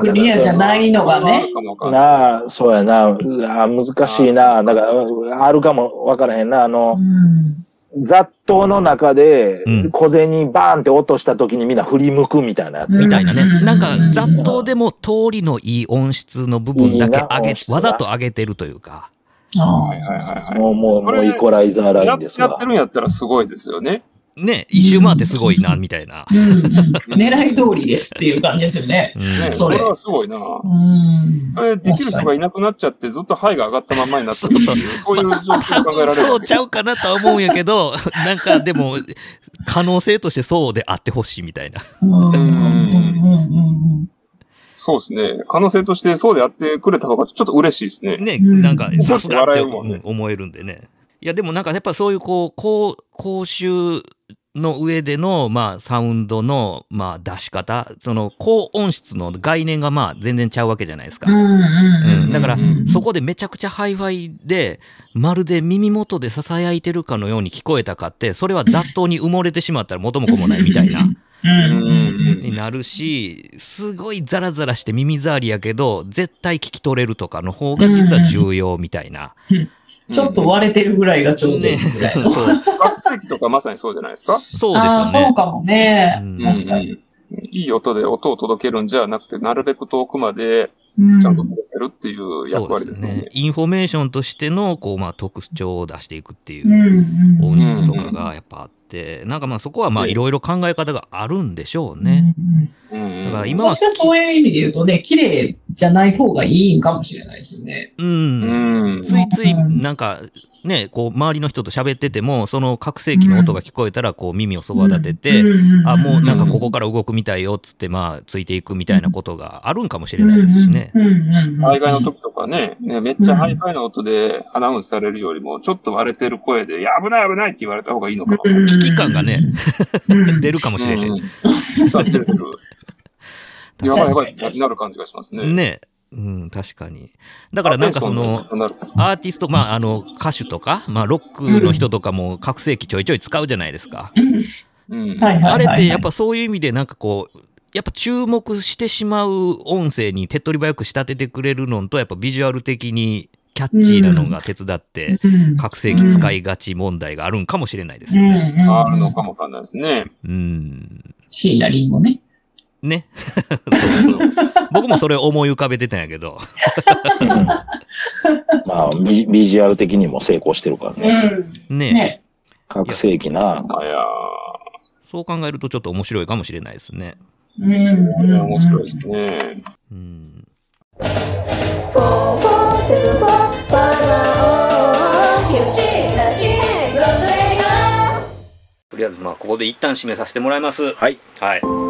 クリアじゃないのがね。なあ、そうやな。うわ難しいな。だから、あるかもわからへんな。あの、うん雑踏の中でうん、小銭バーンって落とした時にみんな振り向くみたいなやつ。うんみたいなね。うんなんか、雑踏でも通りのいい音質の部分だけ上げわざと上げてるというか。あはいはいはいはい。もう、もう、もうイコライザーラインですやって。るんやったらすごいですよね。ね、一周回ってすごいな、みたいな。うんうん狙い通りですっていう感じですよね。うんね、それそれはすごいな。うんそれできる人がいなくなっちゃって、ずっと肺が上がったまんまになってるっていう、そういう状況が考えられるそうちゃうかなとは思うんやけど、なんかでも、可能性としてそうであってほしいみたいな。うんうんうんうんそうですね。可能性としてそうであってくれた方がちょっと嬉しいですね。ね、うんなんか、さすがって思えるんでね。いや、でもなんかやっぱそういうこう、こう、講習の上での、まあ、サウンドの、まあ、出し方、その、高音質の概念がまあ、全然ちゃうわけじゃないですか。だからうん、そこでめちゃくちゃハイファイで、まるで耳元で囁いてるかのように聞こえたかって、それは雑踏に埋もれてしまったら元も子もないみたいな。になるし、すごいザラザラして耳障りやけど、絶対聞き取れるとかの方が実は重要みたいな。ちょっと割れてるぐらいがちょうどいいぐらいの。(laughs) そう拡声器とかまさにそうじゃないですか？そうですよね。そうかもねう。ん確かに。いい音で音を届けるんじゃなくて、なるべく遠くまでうんちゃんと届けるっていう役そうで割ですねね。。インフォメーションとしての、こう、まあ、特徴を出していくっていう音質とかがやっぱあって、なんかまあそこはまあいろいろ考え方があるんでしょうね。うんうんうんだから今は私はそういう意味で言うとね、綺麗じゃない方がいいんかもしれないですよね。うん。うん。ついついなんかね、こう周りの人と喋ってても、その拡声器の音が聞こえたら、こう耳をそば立てて、あ、もうなんかここから動くみたいよっつって、まあついていくみたいなことがあるんかもしれないですしね。うんうんうんうん災害の時とかね、ねめっちゃハイファイな音でアナウンスされるよりも、ちょっと割れてる声で、いや、危ない危ないって言われた方がいいのかな。危機感がね、うん出るかもしれへん。うんやばいやばいなる感じがしますね。ね。うん、確かに。だからなんかその、アーティスト、まあ、あの、歌手とか、まあ、ロックの人とかも、拡声器ちょいちょい使うじゃないですか。あれって、やっぱそういう意味で、なんかこう、やっぱ注目してしまう音声に手っ取り早く仕立ててくれるのと、やっぱビジュアル的にキャッチーなのが手伝って、拡声器使いがち問題があるんかもしれないですよね。あるのかもわかんないですね。うん。椎名林檎ね。ね。(laughs) そうそう。僕もそれ思い浮かべてたんやけど。う (laughs) んまあビ、ビジュアル的にも成功してるからね。ねね。覚醒器な。あやそう考えるとちょっと面白いかもしれないですね。うんー、面白いですね。うん。とりあえずまあここで一旦締めさせてもらいます。はい。はい。